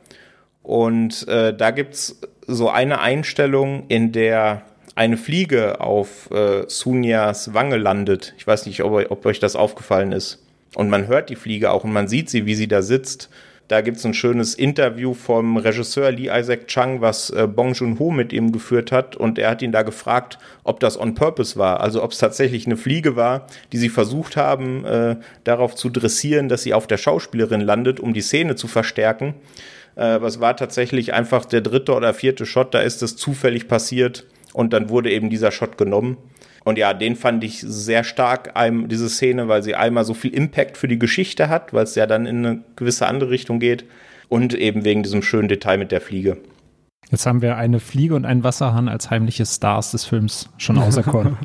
Und äh, da gibt's so eine Einstellung, in der eine Fliege auf äh, Sunias Wange landet. Ich weiß nicht, ob, ob euch das aufgefallen ist. Und man hört die Fliege auch und man sieht sie, wie sie da sitzt. Da gibt es ein schönes Interview vom Regisseur Lee Isaac Chung, was äh, Bong Joon-ho mit ihm geführt hat. Und er hat ihn da gefragt, ob das on purpose war. Also ob es tatsächlich eine Fliege war, die sie versucht haben, äh, darauf zu dressieren, dass sie auf der Schauspielerin landet, um die Szene zu verstärken. Äh, aber es war tatsächlich einfach der dritte oder vierte Shot. Da ist es zufällig passiert. Und dann wurde eben dieser Shot genommen. Und ja, den fand ich sehr stark, diese Szene, weil sie einmal so viel Impact für die Geschichte hat, weil es ja dann in eine gewisse andere Richtung geht. Und eben wegen diesem schönen Detail mit der Fliege. Jetzt haben wir eine Fliege und einen Wasserhahn als heimliche Stars des Films schon auserkoren.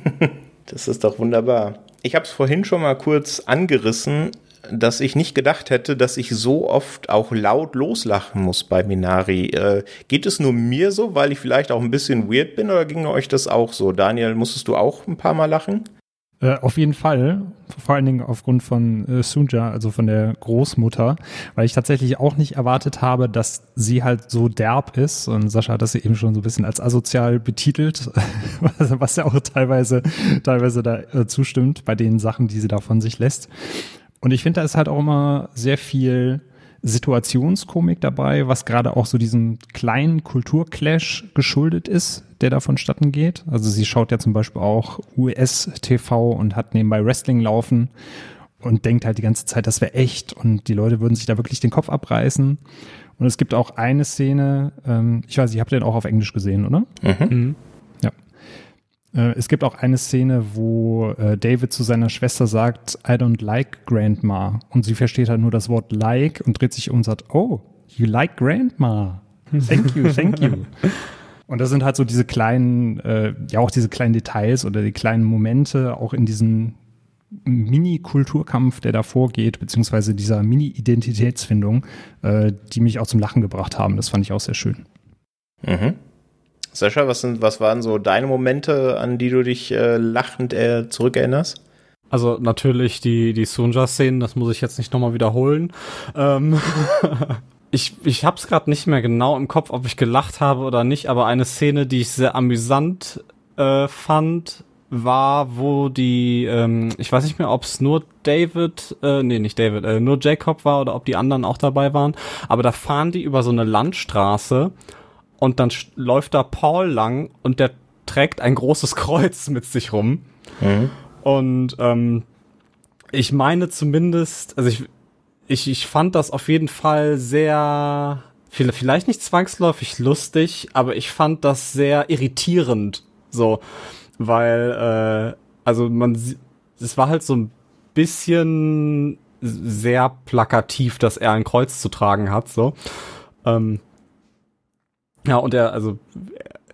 das ist doch wunderbar. Ich habe es vorhin schon mal kurz angerissen dass ich nicht gedacht hätte, dass ich so oft auch laut loslachen muss bei Minari. Äh, geht es nur mir so, weil ich vielleicht auch ein bisschen weird bin oder ging euch das auch so? Daniel, musstest du auch ein paar Mal lachen? Äh, auf jeden Fall, vor allen Dingen aufgrund von äh, Sunja, also von der Großmutter, weil ich tatsächlich auch nicht erwartet habe, dass sie halt so derb ist und Sascha hat das ja eben schon so ein bisschen als asozial betitelt, was ja auch teilweise, teilweise da äh, zustimmt bei den Sachen, die sie da von sich lässt. Und ich finde, da ist halt auch immer sehr viel Situationskomik dabei, was gerade auch so diesem kleinen Kulturclash geschuldet ist, der da vonstatten geht. Also sie schaut ja zum Beispiel auch US-TV und hat nebenbei Wrestling laufen und denkt halt die ganze Zeit, das wäre echt und die Leute würden sich da wirklich den Kopf abreißen. Und es gibt auch eine Szene, ähm, ich weiß, ich habe den auch auf Englisch gesehen, oder? Mhm. mhm. Äh, es gibt auch eine Szene, wo äh, David zu seiner Schwester sagt, I don't like Grandma. Und sie versteht halt nur das Wort like und dreht sich um und sagt, oh, you like Grandma. Thank you, thank you. Und das sind halt so diese kleinen, äh, ja auch diese kleinen Details oder die kleinen Momente, auch in diesem Mini-Kulturkampf, der da vorgeht, beziehungsweise dieser Mini-Identitätsfindung, äh, die mich auch zum Lachen gebracht haben. Das fand ich auch sehr schön. Mhm. Sascha, was, sind, was waren so deine Momente, an die du dich äh, lachend äh, zurückerinnerst? Also natürlich die, die Sunja-Szenen, das muss ich jetzt nicht nochmal wiederholen. Ähm ich, ich habe es gerade nicht mehr genau im Kopf, ob ich gelacht habe oder nicht, aber eine Szene, die ich sehr amüsant äh, fand, war, wo die, ähm, ich weiß nicht mehr, ob es nur David, äh, nee, nicht David, äh, nur Jacob war oder ob die anderen auch dabei waren, aber da fahren die über so eine Landstraße und dann läuft da Paul lang und der trägt ein großes Kreuz mit sich rum. Mhm. Und ähm, ich meine zumindest, also ich, ich, ich fand das auf jeden Fall sehr, vielleicht nicht zwangsläufig lustig, aber ich fand das sehr irritierend. So, weil, äh, also man, es war halt so ein bisschen sehr plakativ, dass er ein Kreuz zu tragen hat, so. Ähm, ja, und er, also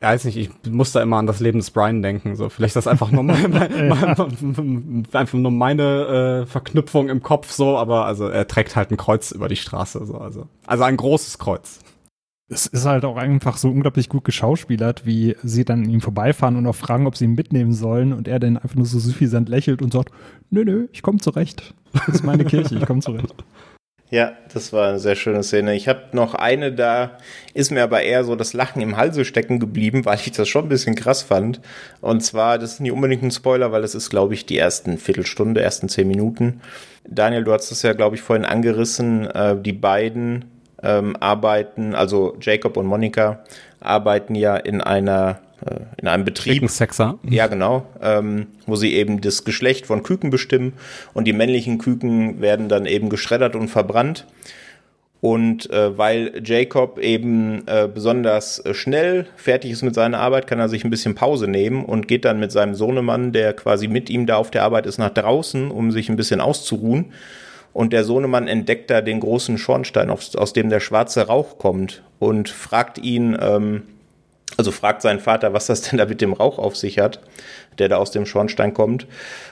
weiß nicht, ich muss da immer an das Leben des Brian denken. So, vielleicht ist das einfach nur mein, mein, einfach nur meine äh, Verknüpfung im Kopf so, aber also er trägt halt ein Kreuz über die Straße. So, also, also ein großes Kreuz. Es ist halt auch einfach so unglaublich gut geschauspielert, wie sie dann an ihm vorbeifahren und auch fragen, ob sie ihn mitnehmen sollen und er dann einfach nur so suffisant lächelt und sagt, nö, nö, ich komme zurecht. Das ist meine Kirche, ich komme zurecht. Ja, das war eine sehr schöne Szene. Ich habe noch eine, da ist mir aber eher so das Lachen im Halse stecken geblieben, weil ich das schon ein bisschen krass fand. Und zwar, das ist nicht unbedingt ein Spoiler, weil es ist, glaube ich, die ersten Viertelstunde, ersten zehn Minuten. Daniel, du hast es ja, glaube ich, vorhin angerissen. Äh, die beiden ähm, arbeiten, also Jacob und Monika, arbeiten ja in einer in einem Betrieb. Sexer. Ja, genau. Ähm, wo sie eben das Geschlecht von Küken bestimmen und die männlichen Küken werden dann eben geschreddert und verbrannt. Und äh, weil Jacob eben äh, besonders schnell fertig ist mit seiner Arbeit, kann er sich ein bisschen Pause nehmen und geht dann mit seinem Sohnemann, der quasi mit ihm da auf der Arbeit ist, nach draußen, um sich ein bisschen auszuruhen. Und der Sohnemann entdeckt da den großen Schornstein, aus, aus dem der schwarze Rauch kommt und fragt ihn, ähm, also fragt seinen Vater, was das denn da mit dem Rauch auf sich hat, der da aus dem Schornstein kommt.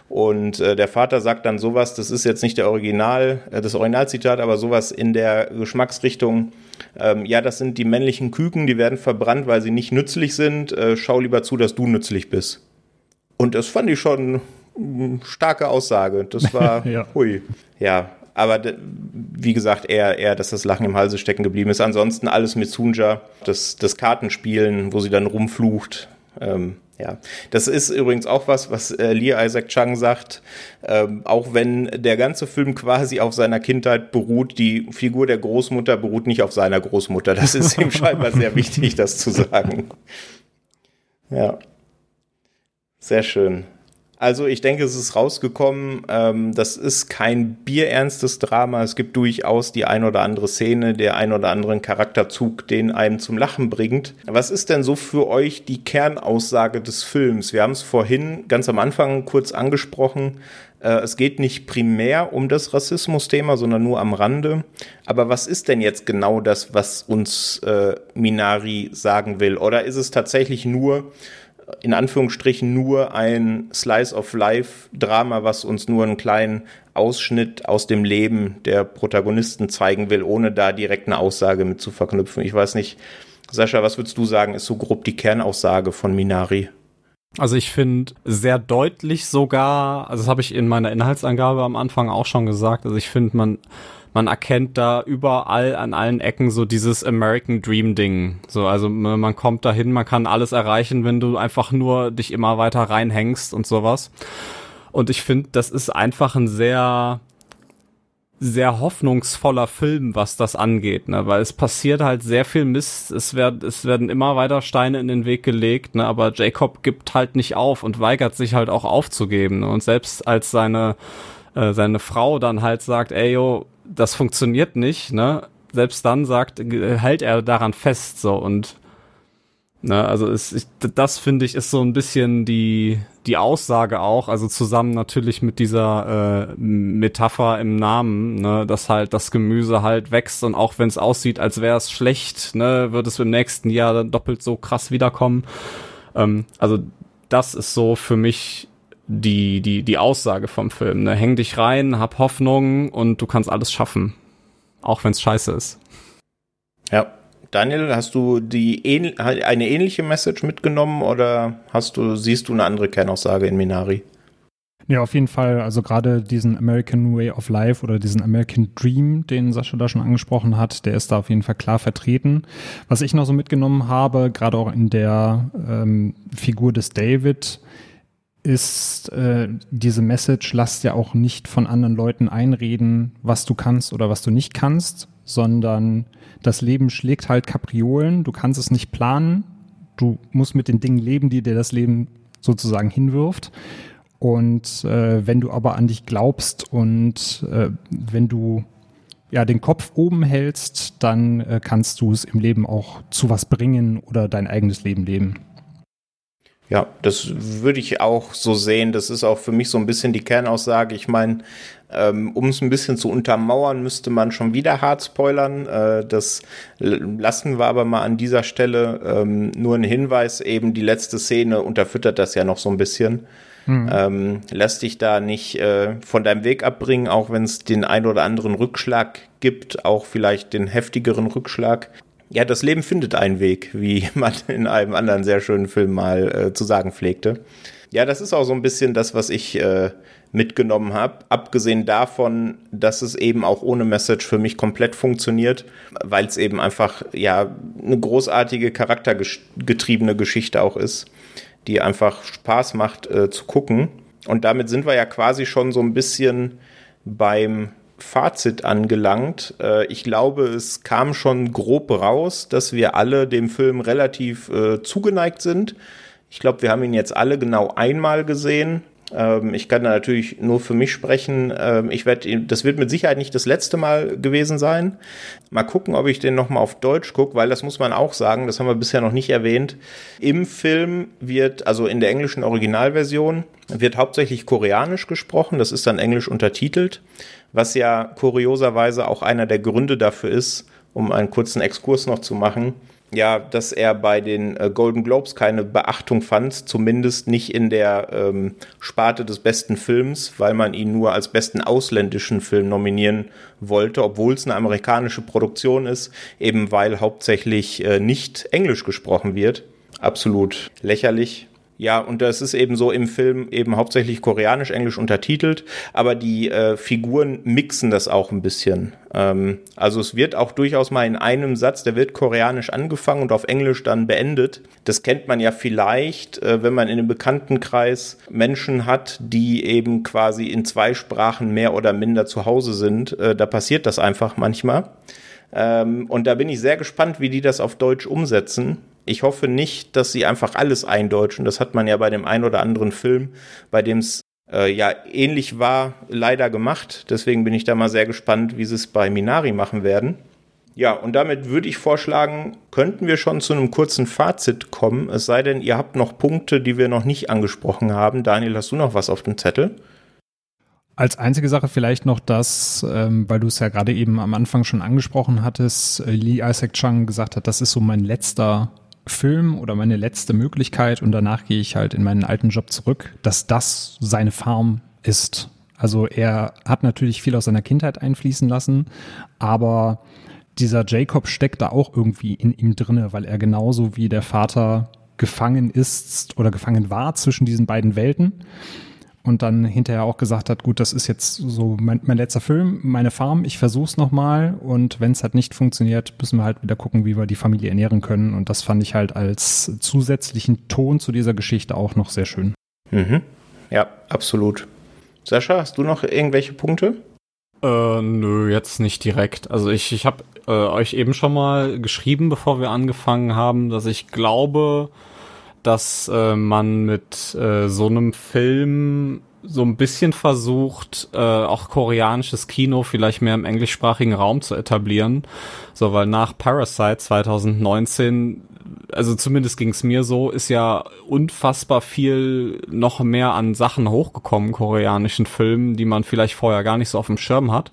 Und äh, der Vater sagt dann sowas, das ist jetzt nicht der Original, äh, das Originalzitat, aber sowas in der Geschmacksrichtung, ähm, ja, das sind die männlichen Küken, die werden verbrannt, weil sie nicht nützlich sind. Äh, schau lieber zu, dass du nützlich bist. Und das fand ich schon eine starke Aussage. Das war, ja. hui. Ja, aber wie gesagt, eher, eher, dass das Lachen im Halse stecken geblieben ist. Ansonsten alles mit Sunja, das, das Kartenspielen, wo sie dann rumflucht. Ähm, ja, das ist übrigens auch was, was äh, Lee Isaac Chung sagt. Ähm, auch wenn der ganze Film quasi auf seiner Kindheit beruht, die Figur der Großmutter beruht nicht auf seiner Großmutter. Das ist ihm scheinbar sehr wichtig, das zu sagen. Ja, sehr schön. Also ich denke, es ist rausgekommen. Ähm, das ist kein bierernstes Drama. Es gibt durchaus die ein oder andere Szene, der ein oder anderen Charakterzug, den einem zum Lachen bringt. Was ist denn so für euch die Kernaussage des Films? Wir haben es vorhin ganz am Anfang kurz angesprochen. Äh, es geht nicht primär um das Rassismus-Thema, sondern nur am Rande. Aber was ist denn jetzt genau das, was uns äh, Minari sagen will? Oder ist es tatsächlich nur in Anführungsstrichen nur ein Slice of Life Drama, was uns nur einen kleinen Ausschnitt aus dem Leben der Protagonisten zeigen will, ohne da direkt eine Aussage mit zu verknüpfen. Ich weiß nicht, Sascha, was würdest du sagen, ist so grob die Kernaussage von Minari? Also ich finde sehr deutlich sogar, also das habe ich in meiner Inhaltsangabe am Anfang auch schon gesagt, also ich finde man man erkennt da überall an allen Ecken so dieses American Dream Ding. So, also man kommt dahin, man kann alles erreichen, wenn du einfach nur dich immer weiter reinhängst und sowas. Und ich finde, das ist einfach ein sehr sehr hoffnungsvoller Film, was das angeht, ne? weil es passiert halt sehr viel Mist, es werden, es werden immer weiter Steine in den Weg gelegt, ne? aber Jacob gibt halt nicht auf und weigert sich halt auch aufzugeben. Ne? Und selbst als seine, äh, seine Frau dann halt sagt, ey yo, das funktioniert nicht, ne? Selbst dann sagt, hält er daran fest, so und ne, also ist, ich, das finde ich ist so ein bisschen die die Aussage auch, also zusammen natürlich mit dieser äh, Metapher im Namen, ne, dass halt das Gemüse halt wächst und auch wenn es aussieht, als wäre es schlecht, ne, wird es im nächsten Jahr dann doppelt so krass wiederkommen. Ähm, also das ist so für mich die, die, die Aussage vom Film. Ne? Häng dich rein, hab Hoffnung und du kannst alles schaffen. Auch wenn es scheiße ist. Ja. Daniel, hast du die eine ähnliche Message mitgenommen oder hast du, siehst du eine andere Kernaussage in Minari? Ja, auf jeden Fall. Also gerade diesen American Way of Life oder diesen American Dream, den Sascha da schon angesprochen hat, der ist da auf jeden Fall klar vertreten. Was ich noch so mitgenommen habe, gerade auch in der ähm, Figur des David, ist äh, diese Message, lass dir auch nicht von anderen Leuten einreden, was du kannst oder was du nicht kannst, sondern das Leben schlägt halt Kapriolen, du kannst es nicht planen, du musst mit den Dingen leben, die dir das Leben sozusagen hinwirft. Und äh, wenn du aber an dich glaubst und äh, wenn du ja den Kopf oben hältst, dann äh, kannst du es im Leben auch zu was bringen oder dein eigenes Leben leben. Ja, das würde ich auch so sehen. Das ist auch für mich so ein bisschen die Kernaussage. Ich meine, um es ein bisschen zu untermauern, müsste man schon wieder hart spoilern. Äh, das lassen wir aber mal an dieser Stelle. Ähm, nur ein Hinweis, eben die letzte Szene unterfüttert das ja noch so ein bisschen. Ähm, lass dich da nicht äh, von deinem Weg abbringen, auch wenn es den ein oder anderen Rückschlag gibt, auch vielleicht den heftigeren Rückschlag. Ja, das Leben findet einen Weg, wie man in einem anderen sehr schönen Film mal äh, zu sagen pflegte. Ja, das ist auch so ein bisschen das, was ich äh, mitgenommen habe. Abgesehen davon, dass es eben auch ohne Message für mich komplett funktioniert, weil es eben einfach ja eine großartige charaktergetriebene Geschichte auch ist, die einfach Spaß macht äh, zu gucken. Und damit sind wir ja quasi schon so ein bisschen beim Fazit angelangt. Äh, ich glaube, es kam schon grob raus, dass wir alle dem Film relativ äh, zugeneigt sind. Ich glaube, wir haben ihn jetzt alle genau einmal gesehen. Ähm, ich kann da natürlich nur für mich sprechen. Ähm, ich werde, das wird mit Sicherheit nicht das letzte Mal gewesen sein. Mal gucken, ob ich den nochmal auf Deutsch gucke, weil das muss man auch sagen, das haben wir bisher noch nicht erwähnt. Im Film wird, also in der englischen Originalversion, wird hauptsächlich koreanisch gesprochen. Das ist dann englisch untertitelt, was ja kurioserweise auch einer der Gründe dafür ist, um einen kurzen Exkurs noch zu machen, ja, dass er bei den äh, Golden Globes keine Beachtung fand, zumindest nicht in der ähm, Sparte des besten Films, weil man ihn nur als besten ausländischen Film nominieren wollte, obwohl es eine amerikanische Produktion ist, eben weil hauptsächlich äh, nicht Englisch gesprochen wird. Absolut lächerlich. Ja, und das ist eben so im Film eben hauptsächlich koreanisch, englisch untertitelt, aber die äh, Figuren mixen das auch ein bisschen. Ähm, also es wird auch durchaus mal in einem Satz, der wird koreanisch angefangen und auf Englisch dann beendet. Das kennt man ja vielleicht, äh, wenn man in einem Bekanntenkreis Menschen hat, die eben quasi in zwei Sprachen mehr oder minder zu Hause sind. Äh, da passiert das einfach manchmal. Ähm, und da bin ich sehr gespannt, wie die das auf Deutsch umsetzen ich hoffe nicht, dass sie einfach alles eindeutschen. Das hat man ja bei dem einen oder anderen Film, bei dem es äh, ja ähnlich war, leider gemacht. Deswegen bin ich da mal sehr gespannt, wie sie es bei Minari machen werden. Ja, und damit würde ich vorschlagen, könnten wir schon zu einem kurzen Fazit kommen. Es sei denn, ihr habt noch Punkte, die wir noch nicht angesprochen haben. Daniel, hast du noch was auf dem Zettel? Als einzige Sache vielleicht noch das, ähm, weil du es ja gerade eben am Anfang schon angesprochen hattest, äh, Lee Isaac Chung gesagt hat, das ist so mein letzter Film oder meine letzte Möglichkeit und danach gehe ich halt in meinen alten Job zurück, dass das seine Farm ist. Also er hat natürlich viel aus seiner Kindheit einfließen lassen, aber dieser Jacob steckt da auch irgendwie in ihm drinne, weil er genauso wie der Vater gefangen ist oder gefangen war zwischen diesen beiden Welten und dann hinterher auch gesagt hat, gut, das ist jetzt so mein, mein letzter Film, meine Farm, ich versuch's nochmal und wenn es halt nicht funktioniert, müssen wir halt wieder gucken, wie wir die Familie ernähren können und das fand ich halt als zusätzlichen Ton zu dieser Geschichte auch noch sehr schön. Mhm. Ja, absolut. Sascha, hast du noch irgendwelche Punkte? Äh, nö, jetzt nicht direkt. Also ich, ich habe äh, euch eben schon mal geschrieben, bevor wir angefangen haben, dass ich glaube, dass äh, man mit äh, so einem Film so ein bisschen versucht, äh, auch koreanisches Kino vielleicht mehr im englischsprachigen Raum zu etablieren. So, weil nach Parasite 2019 also zumindest ging es mir so, ist ja unfassbar viel noch mehr an Sachen hochgekommen, koreanischen Filmen, die man vielleicht vorher gar nicht so auf dem Schirm hat.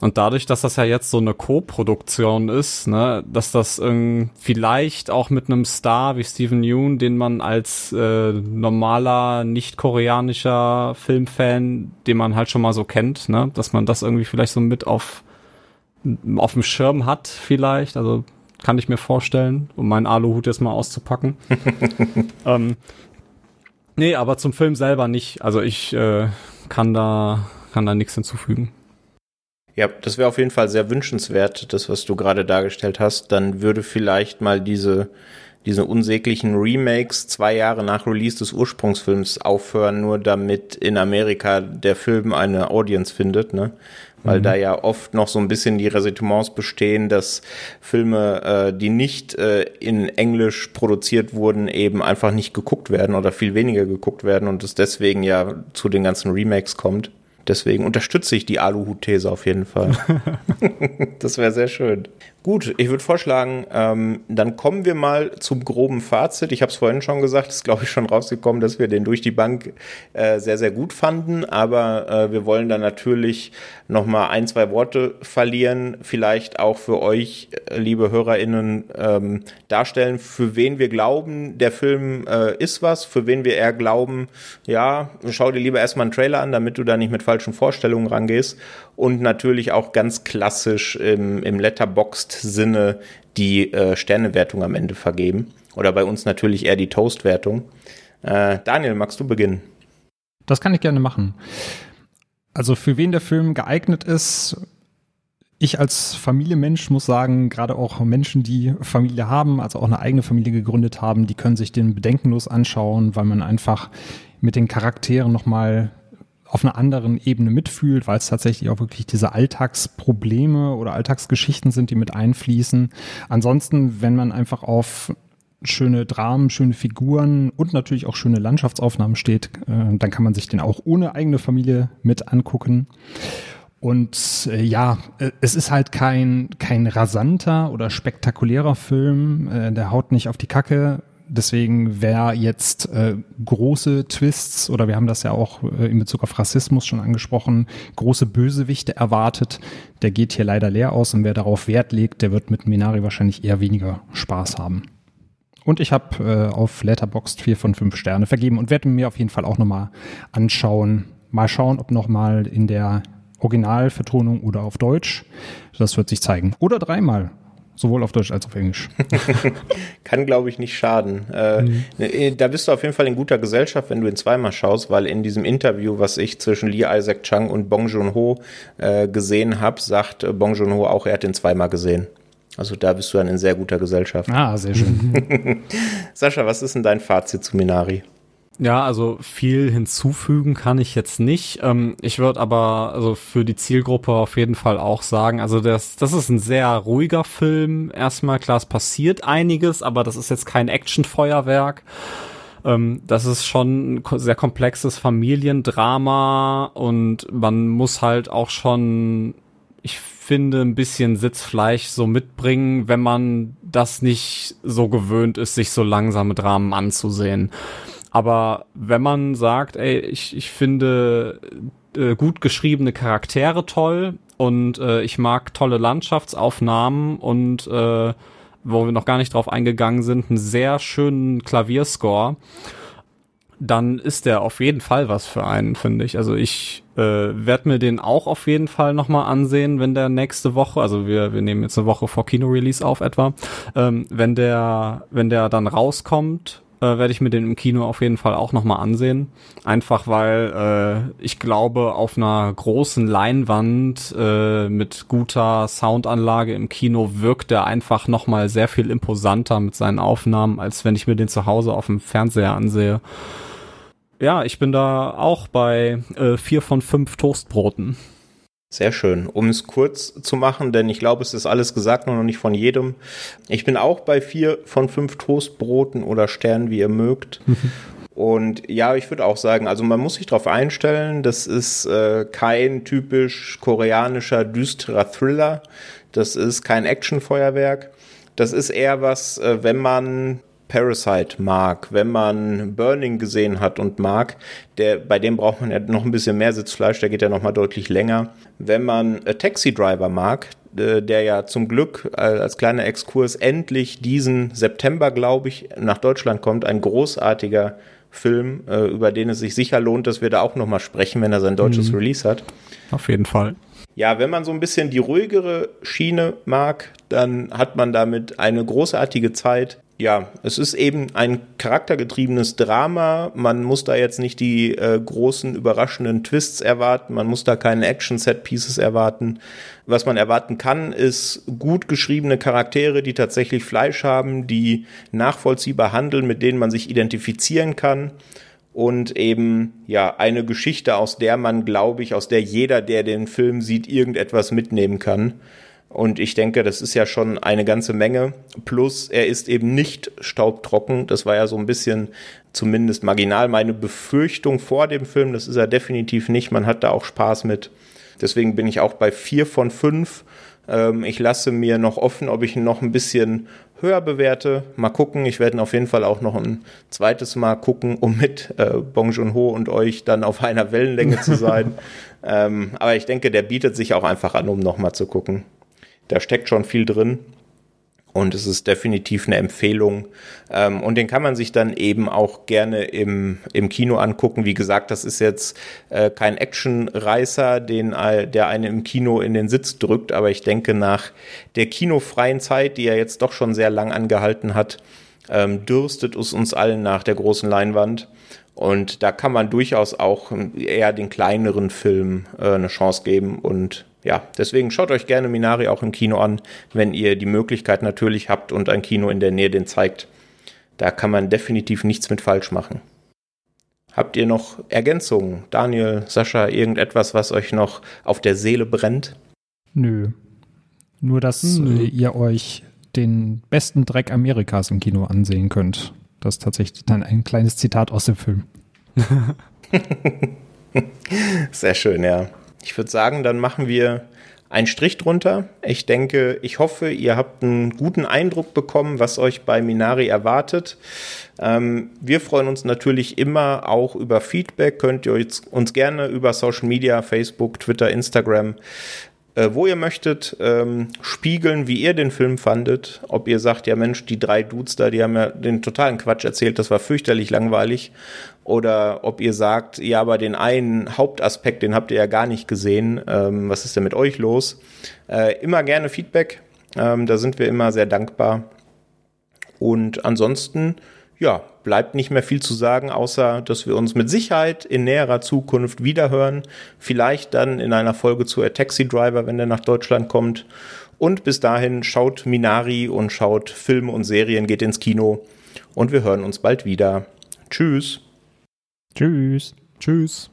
Und dadurch, dass das ja jetzt so eine Co-Produktion ist, ne, dass das ähm, vielleicht auch mit einem Star wie Steven Yeun, den man als äh, normaler, nicht koreanischer Filmfan, den man halt schon mal so kennt, ne, dass man das irgendwie vielleicht so mit auf auf dem Schirm hat vielleicht, also kann ich mir vorstellen, um meinen Aluhut jetzt mal auszupacken. ähm, nee, aber zum Film selber nicht. Also ich, äh, kann da, kann da nichts hinzufügen. Ja, das wäre auf jeden Fall sehr wünschenswert, das, was du gerade dargestellt hast. Dann würde vielleicht mal diese, diese unsäglichen Remakes zwei Jahre nach Release des Ursprungsfilms aufhören, nur damit in Amerika der Film eine Audience findet, ne? Weil mhm. da ja oft noch so ein bisschen die Ressentiments bestehen, dass Filme, äh, die nicht äh, in Englisch produziert wurden, eben einfach nicht geguckt werden oder viel weniger geguckt werden und es deswegen ja zu den ganzen Remakes kommt. Deswegen unterstütze ich die Aluhut-These auf jeden Fall. das wäre sehr schön. Gut, ich würde vorschlagen, ähm, dann kommen wir mal zum groben Fazit. Ich habe es vorhin schon gesagt, ist glaube ich schon rausgekommen, dass wir den durch die Bank äh, sehr, sehr gut fanden. Aber äh, wir wollen dann natürlich noch mal ein, zwei Worte verlieren, vielleicht auch für euch, äh, liebe HörerInnen, ähm, darstellen, für wen wir glauben, der Film äh, ist was, für wen wir eher glauben, ja, schau dir lieber erstmal einen Trailer an, damit du da nicht mit falschen Vorstellungen rangehst. Und natürlich auch ganz klassisch im, im Letterboxd-Sinne die äh, Sternewertung am Ende vergeben. Oder bei uns natürlich eher die Toastwertung. Äh, Daniel, magst du beginnen? Das kann ich gerne machen. Also für wen der Film geeignet ist, ich als Familienmensch muss sagen, gerade auch Menschen, die Familie haben, also auch eine eigene Familie gegründet haben, die können sich den bedenkenlos anschauen, weil man einfach mit den Charakteren nochmal auf einer anderen Ebene mitfühlt, weil es tatsächlich auch wirklich diese Alltagsprobleme oder Alltagsgeschichten sind, die mit einfließen. Ansonsten, wenn man einfach auf schöne Dramen, schöne Figuren und natürlich auch schöne Landschaftsaufnahmen steht, äh, dann kann man sich den auch ohne eigene Familie mit angucken. Und äh, ja, äh, es ist halt kein, kein rasanter oder spektakulärer Film. Äh, der haut nicht auf die Kacke. Deswegen, wer jetzt äh, große Twists oder wir haben das ja auch äh, in Bezug auf Rassismus schon angesprochen, große Bösewichte erwartet, der geht hier leider leer aus und wer darauf Wert legt, der wird mit Minari wahrscheinlich eher weniger Spaß haben. Und ich habe äh, auf Letterboxd vier von fünf Sterne vergeben und werde mir auf jeden Fall auch nochmal anschauen. Mal schauen, ob nochmal in der Originalvertonung oder auf Deutsch. Das wird sich zeigen. Oder dreimal. Sowohl auf Deutsch als auch auf Englisch. Kann, glaube ich, nicht schaden. Äh, mhm. Ne, da bist du auf jeden Fall in guter Gesellschaft, wenn du ihn zweimal schaust, weil in diesem Interview, was ich zwischen Lee Isaac Chung und Bong Joon-ho äh, gesehen habe, sagt äh, Bong Joon-ho auch, er hat ihn zweimal gesehen. Also da bist du dann in sehr guter Gesellschaft. Ah, sehr schön. Sascha, was ist denn dein Fazit zu Minari? Ja, also viel hinzufügen kann ich jetzt nicht. Ähm, ich würde aber also für die Zielgruppe auf jeden Fall auch sagen, also das, das ist ein sehr ruhiger Film. Erstmal klar, es passiert einiges, aber das ist jetzt kein Actionfeuerwerk. Ähm, das ist schon ein sehr komplexes Familiendrama und man muss halt auch schon, ich finde, ein bisschen Sitzfleisch so mitbringen, wenn man das nicht so gewöhnt ist, sich so langsame Dramen anzusehen. Aber wenn man sagt, ey, ich, ich finde äh, gut geschriebene Charaktere toll und äh, ich mag tolle Landschaftsaufnahmen und äh, wo wir noch gar nicht drauf eingegangen sind, einen sehr schönen Klavierscore, dann ist der auf jeden Fall was für einen, finde ich. Also ich äh, werde mir den auch auf jeden Fall nochmal ansehen, wenn der nächste Woche, also wir, wir nehmen jetzt eine Woche vor Kino-Release auf etwa, ähm, wenn der, wenn der dann rauskommt, äh, werde ich mir den im Kino auf jeden Fall auch nochmal ansehen. Einfach weil äh, ich glaube, auf einer großen Leinwand äh, mit guter Soundanlage im Kino wirkt er einfach nochmal sehr viel imposanter mit seinen Aufnahmen, als wenn ich mir den zu Hause auf dem Fernseher ansehe. Ja, ich bin da auch bei äh, vier von fünf Toastbroten. Sehr schön. Um es kurz zu machen, denn ich glaube, es ist alles gesagt, nur noch nicht von jedem. Ich bin auch bei vier von fünf Toastbroten oder Sternen, wie ihr mögt. Und ja, ich würde auch sagen, also man muss sich darauf einstellen, das ist äh, kein typisch koreanischer düsterer Thriller. Das ist kein Actionfeuerwerk. Das ist eher was, äh, wenn man Parasite mag, wenn man Burning gesehen hat und mag, der, bei dem braucht man ja noch ein bisschen mehr Sitzfleisch, der geht ja noch mal deutlich länger. Wenn man A Taxi Driver mag, äh, der ja zum Glück als kleiner Exkurs endlich diesen September, glaube ich, nach Deutschland kommt, ein großartiger Film, äh, über den es sich sicher lohnt, dass wir da auch noch mal sprechen, wenn er sein deutsches mhm. Release hat. Auf jeden Fall. Ja, wenn man so ein bisschen die ruhigere Schiene mag, dann hat man damit eine großartige Zeit. Ja, es ist eben ein charaktergetriebenes Drama. Man muss da jetzt nicht die äh, großen überraschenden Twists erwarten. Man muss da keine Action-Set-Pieces erwarten. Was man erwarten kann, ist gut geschriebene Charaktere, die tatsächlich Fleisch haben, die nachvollziehbar handeln, mit denen man sich identifizieren kann und eben ja eine Geschichte, aus der man, glaube ich, aus der jeder, der den Film sieht, irgendetwas mitnehmen kann. Und ich denke, das ist ja schon eine ganze Menge. Plus, er ist eben nicht staubtrocken. Das war ja so ein bisschen zumindest marginal meine Befürchtung vor dem Film. Das ist er definitiv nicht. Man hat da auch Spaß mit. Deswegen bin ich auch bei vier von fünf. Ähm, ich lasse mir noch offen, ob ich ihn noch ein bisschen höher bewerte. Mal gucken. Ich werde ihn auf jeden Fall auch noch ein zweites Mal gucken, um mit äh, Bong Joon-ho und euch dann auf einer Wellenlänge zu sein. ähm, aber ich denke, der bietet sich auch einfach an, um nochmal zu gucken. Da steckt schon viel drin. Und es ist definitiv eine Empfehlung. Ähm, und den kann man sich dann eben auch gerne im, im Kino angucken. Wie gesagt, das ist jetzt äh, kein Actionreißer, den, der einen im Kino in den Sitz drückt. Aber ich denke, nach der kinofreien Zeit, die er jetzt doch schon sehr lang angehalten hat, ähm, dürstet es uns allen nach der großen Leinwand. Und da kann man durchaus auch eher den kleineren Film äh, eine Chance geben und ja, deswegen schaut euch gerne Minari auch im Kino an, wenn ihr die Möglichkeit natürlich habt und ein Kino in der Nähe den zeigt. Da kann man definitiv nichts mit falsch machen. Habt ihr noch Ergänzungen? Daniel, Sascha, irgendetwas, was euch noch auf der Seele brennt? Nö. Nur, dass Nö. ihr euch den besten Dreck Amerikas im Kino ansehen könnt. Das ist tatsächlich dann ein kleines Zitat aus dem Film. Sehr schön, ja. Ich würde sagen, dann machen wir einen Strich drunter. Ich denke, ich hoffe, ihr habt einen guten Eindruck bekommen, was euch bei Minari erwartet. Ähm, wir freuen uns natürlich immer auch über Feedback. Könnt ihr uns gerne über Social Media, Facebook, Twitter, Instagram äh, wo ihr möchtet, ähm, spiegeln, wie ihr den Film fandet. Ob ihr sagt, ja Mensch, die drei Dudes da, die haben ja den totalen Quatsch erzählt, das war fürchterlich langweilig. Oder ob ihr sagt, ja, aber den einen Hauptaspekt, den habt ihr ja gar nicht gesehen. Ähm, was ist denn mit euch los? Äh, immer gerne Feedback. Ähm, da sind wir immer sehr dankbar. Und ansonsten ja, bleibt nicht mehr viel zu sagen, außer dass wir uns mit Sicherheit in näherer Zukunft wiederhören. Vielleicht dann in einer Folge zu A Taxi Driver, wenn der nach Deutschland kommt. Und bis dahin schaut Minari und schaut Filme und Serien, geht ins Kino. Und wir hören uns bald wieder. Tschüss. Tschüss. Tschüss.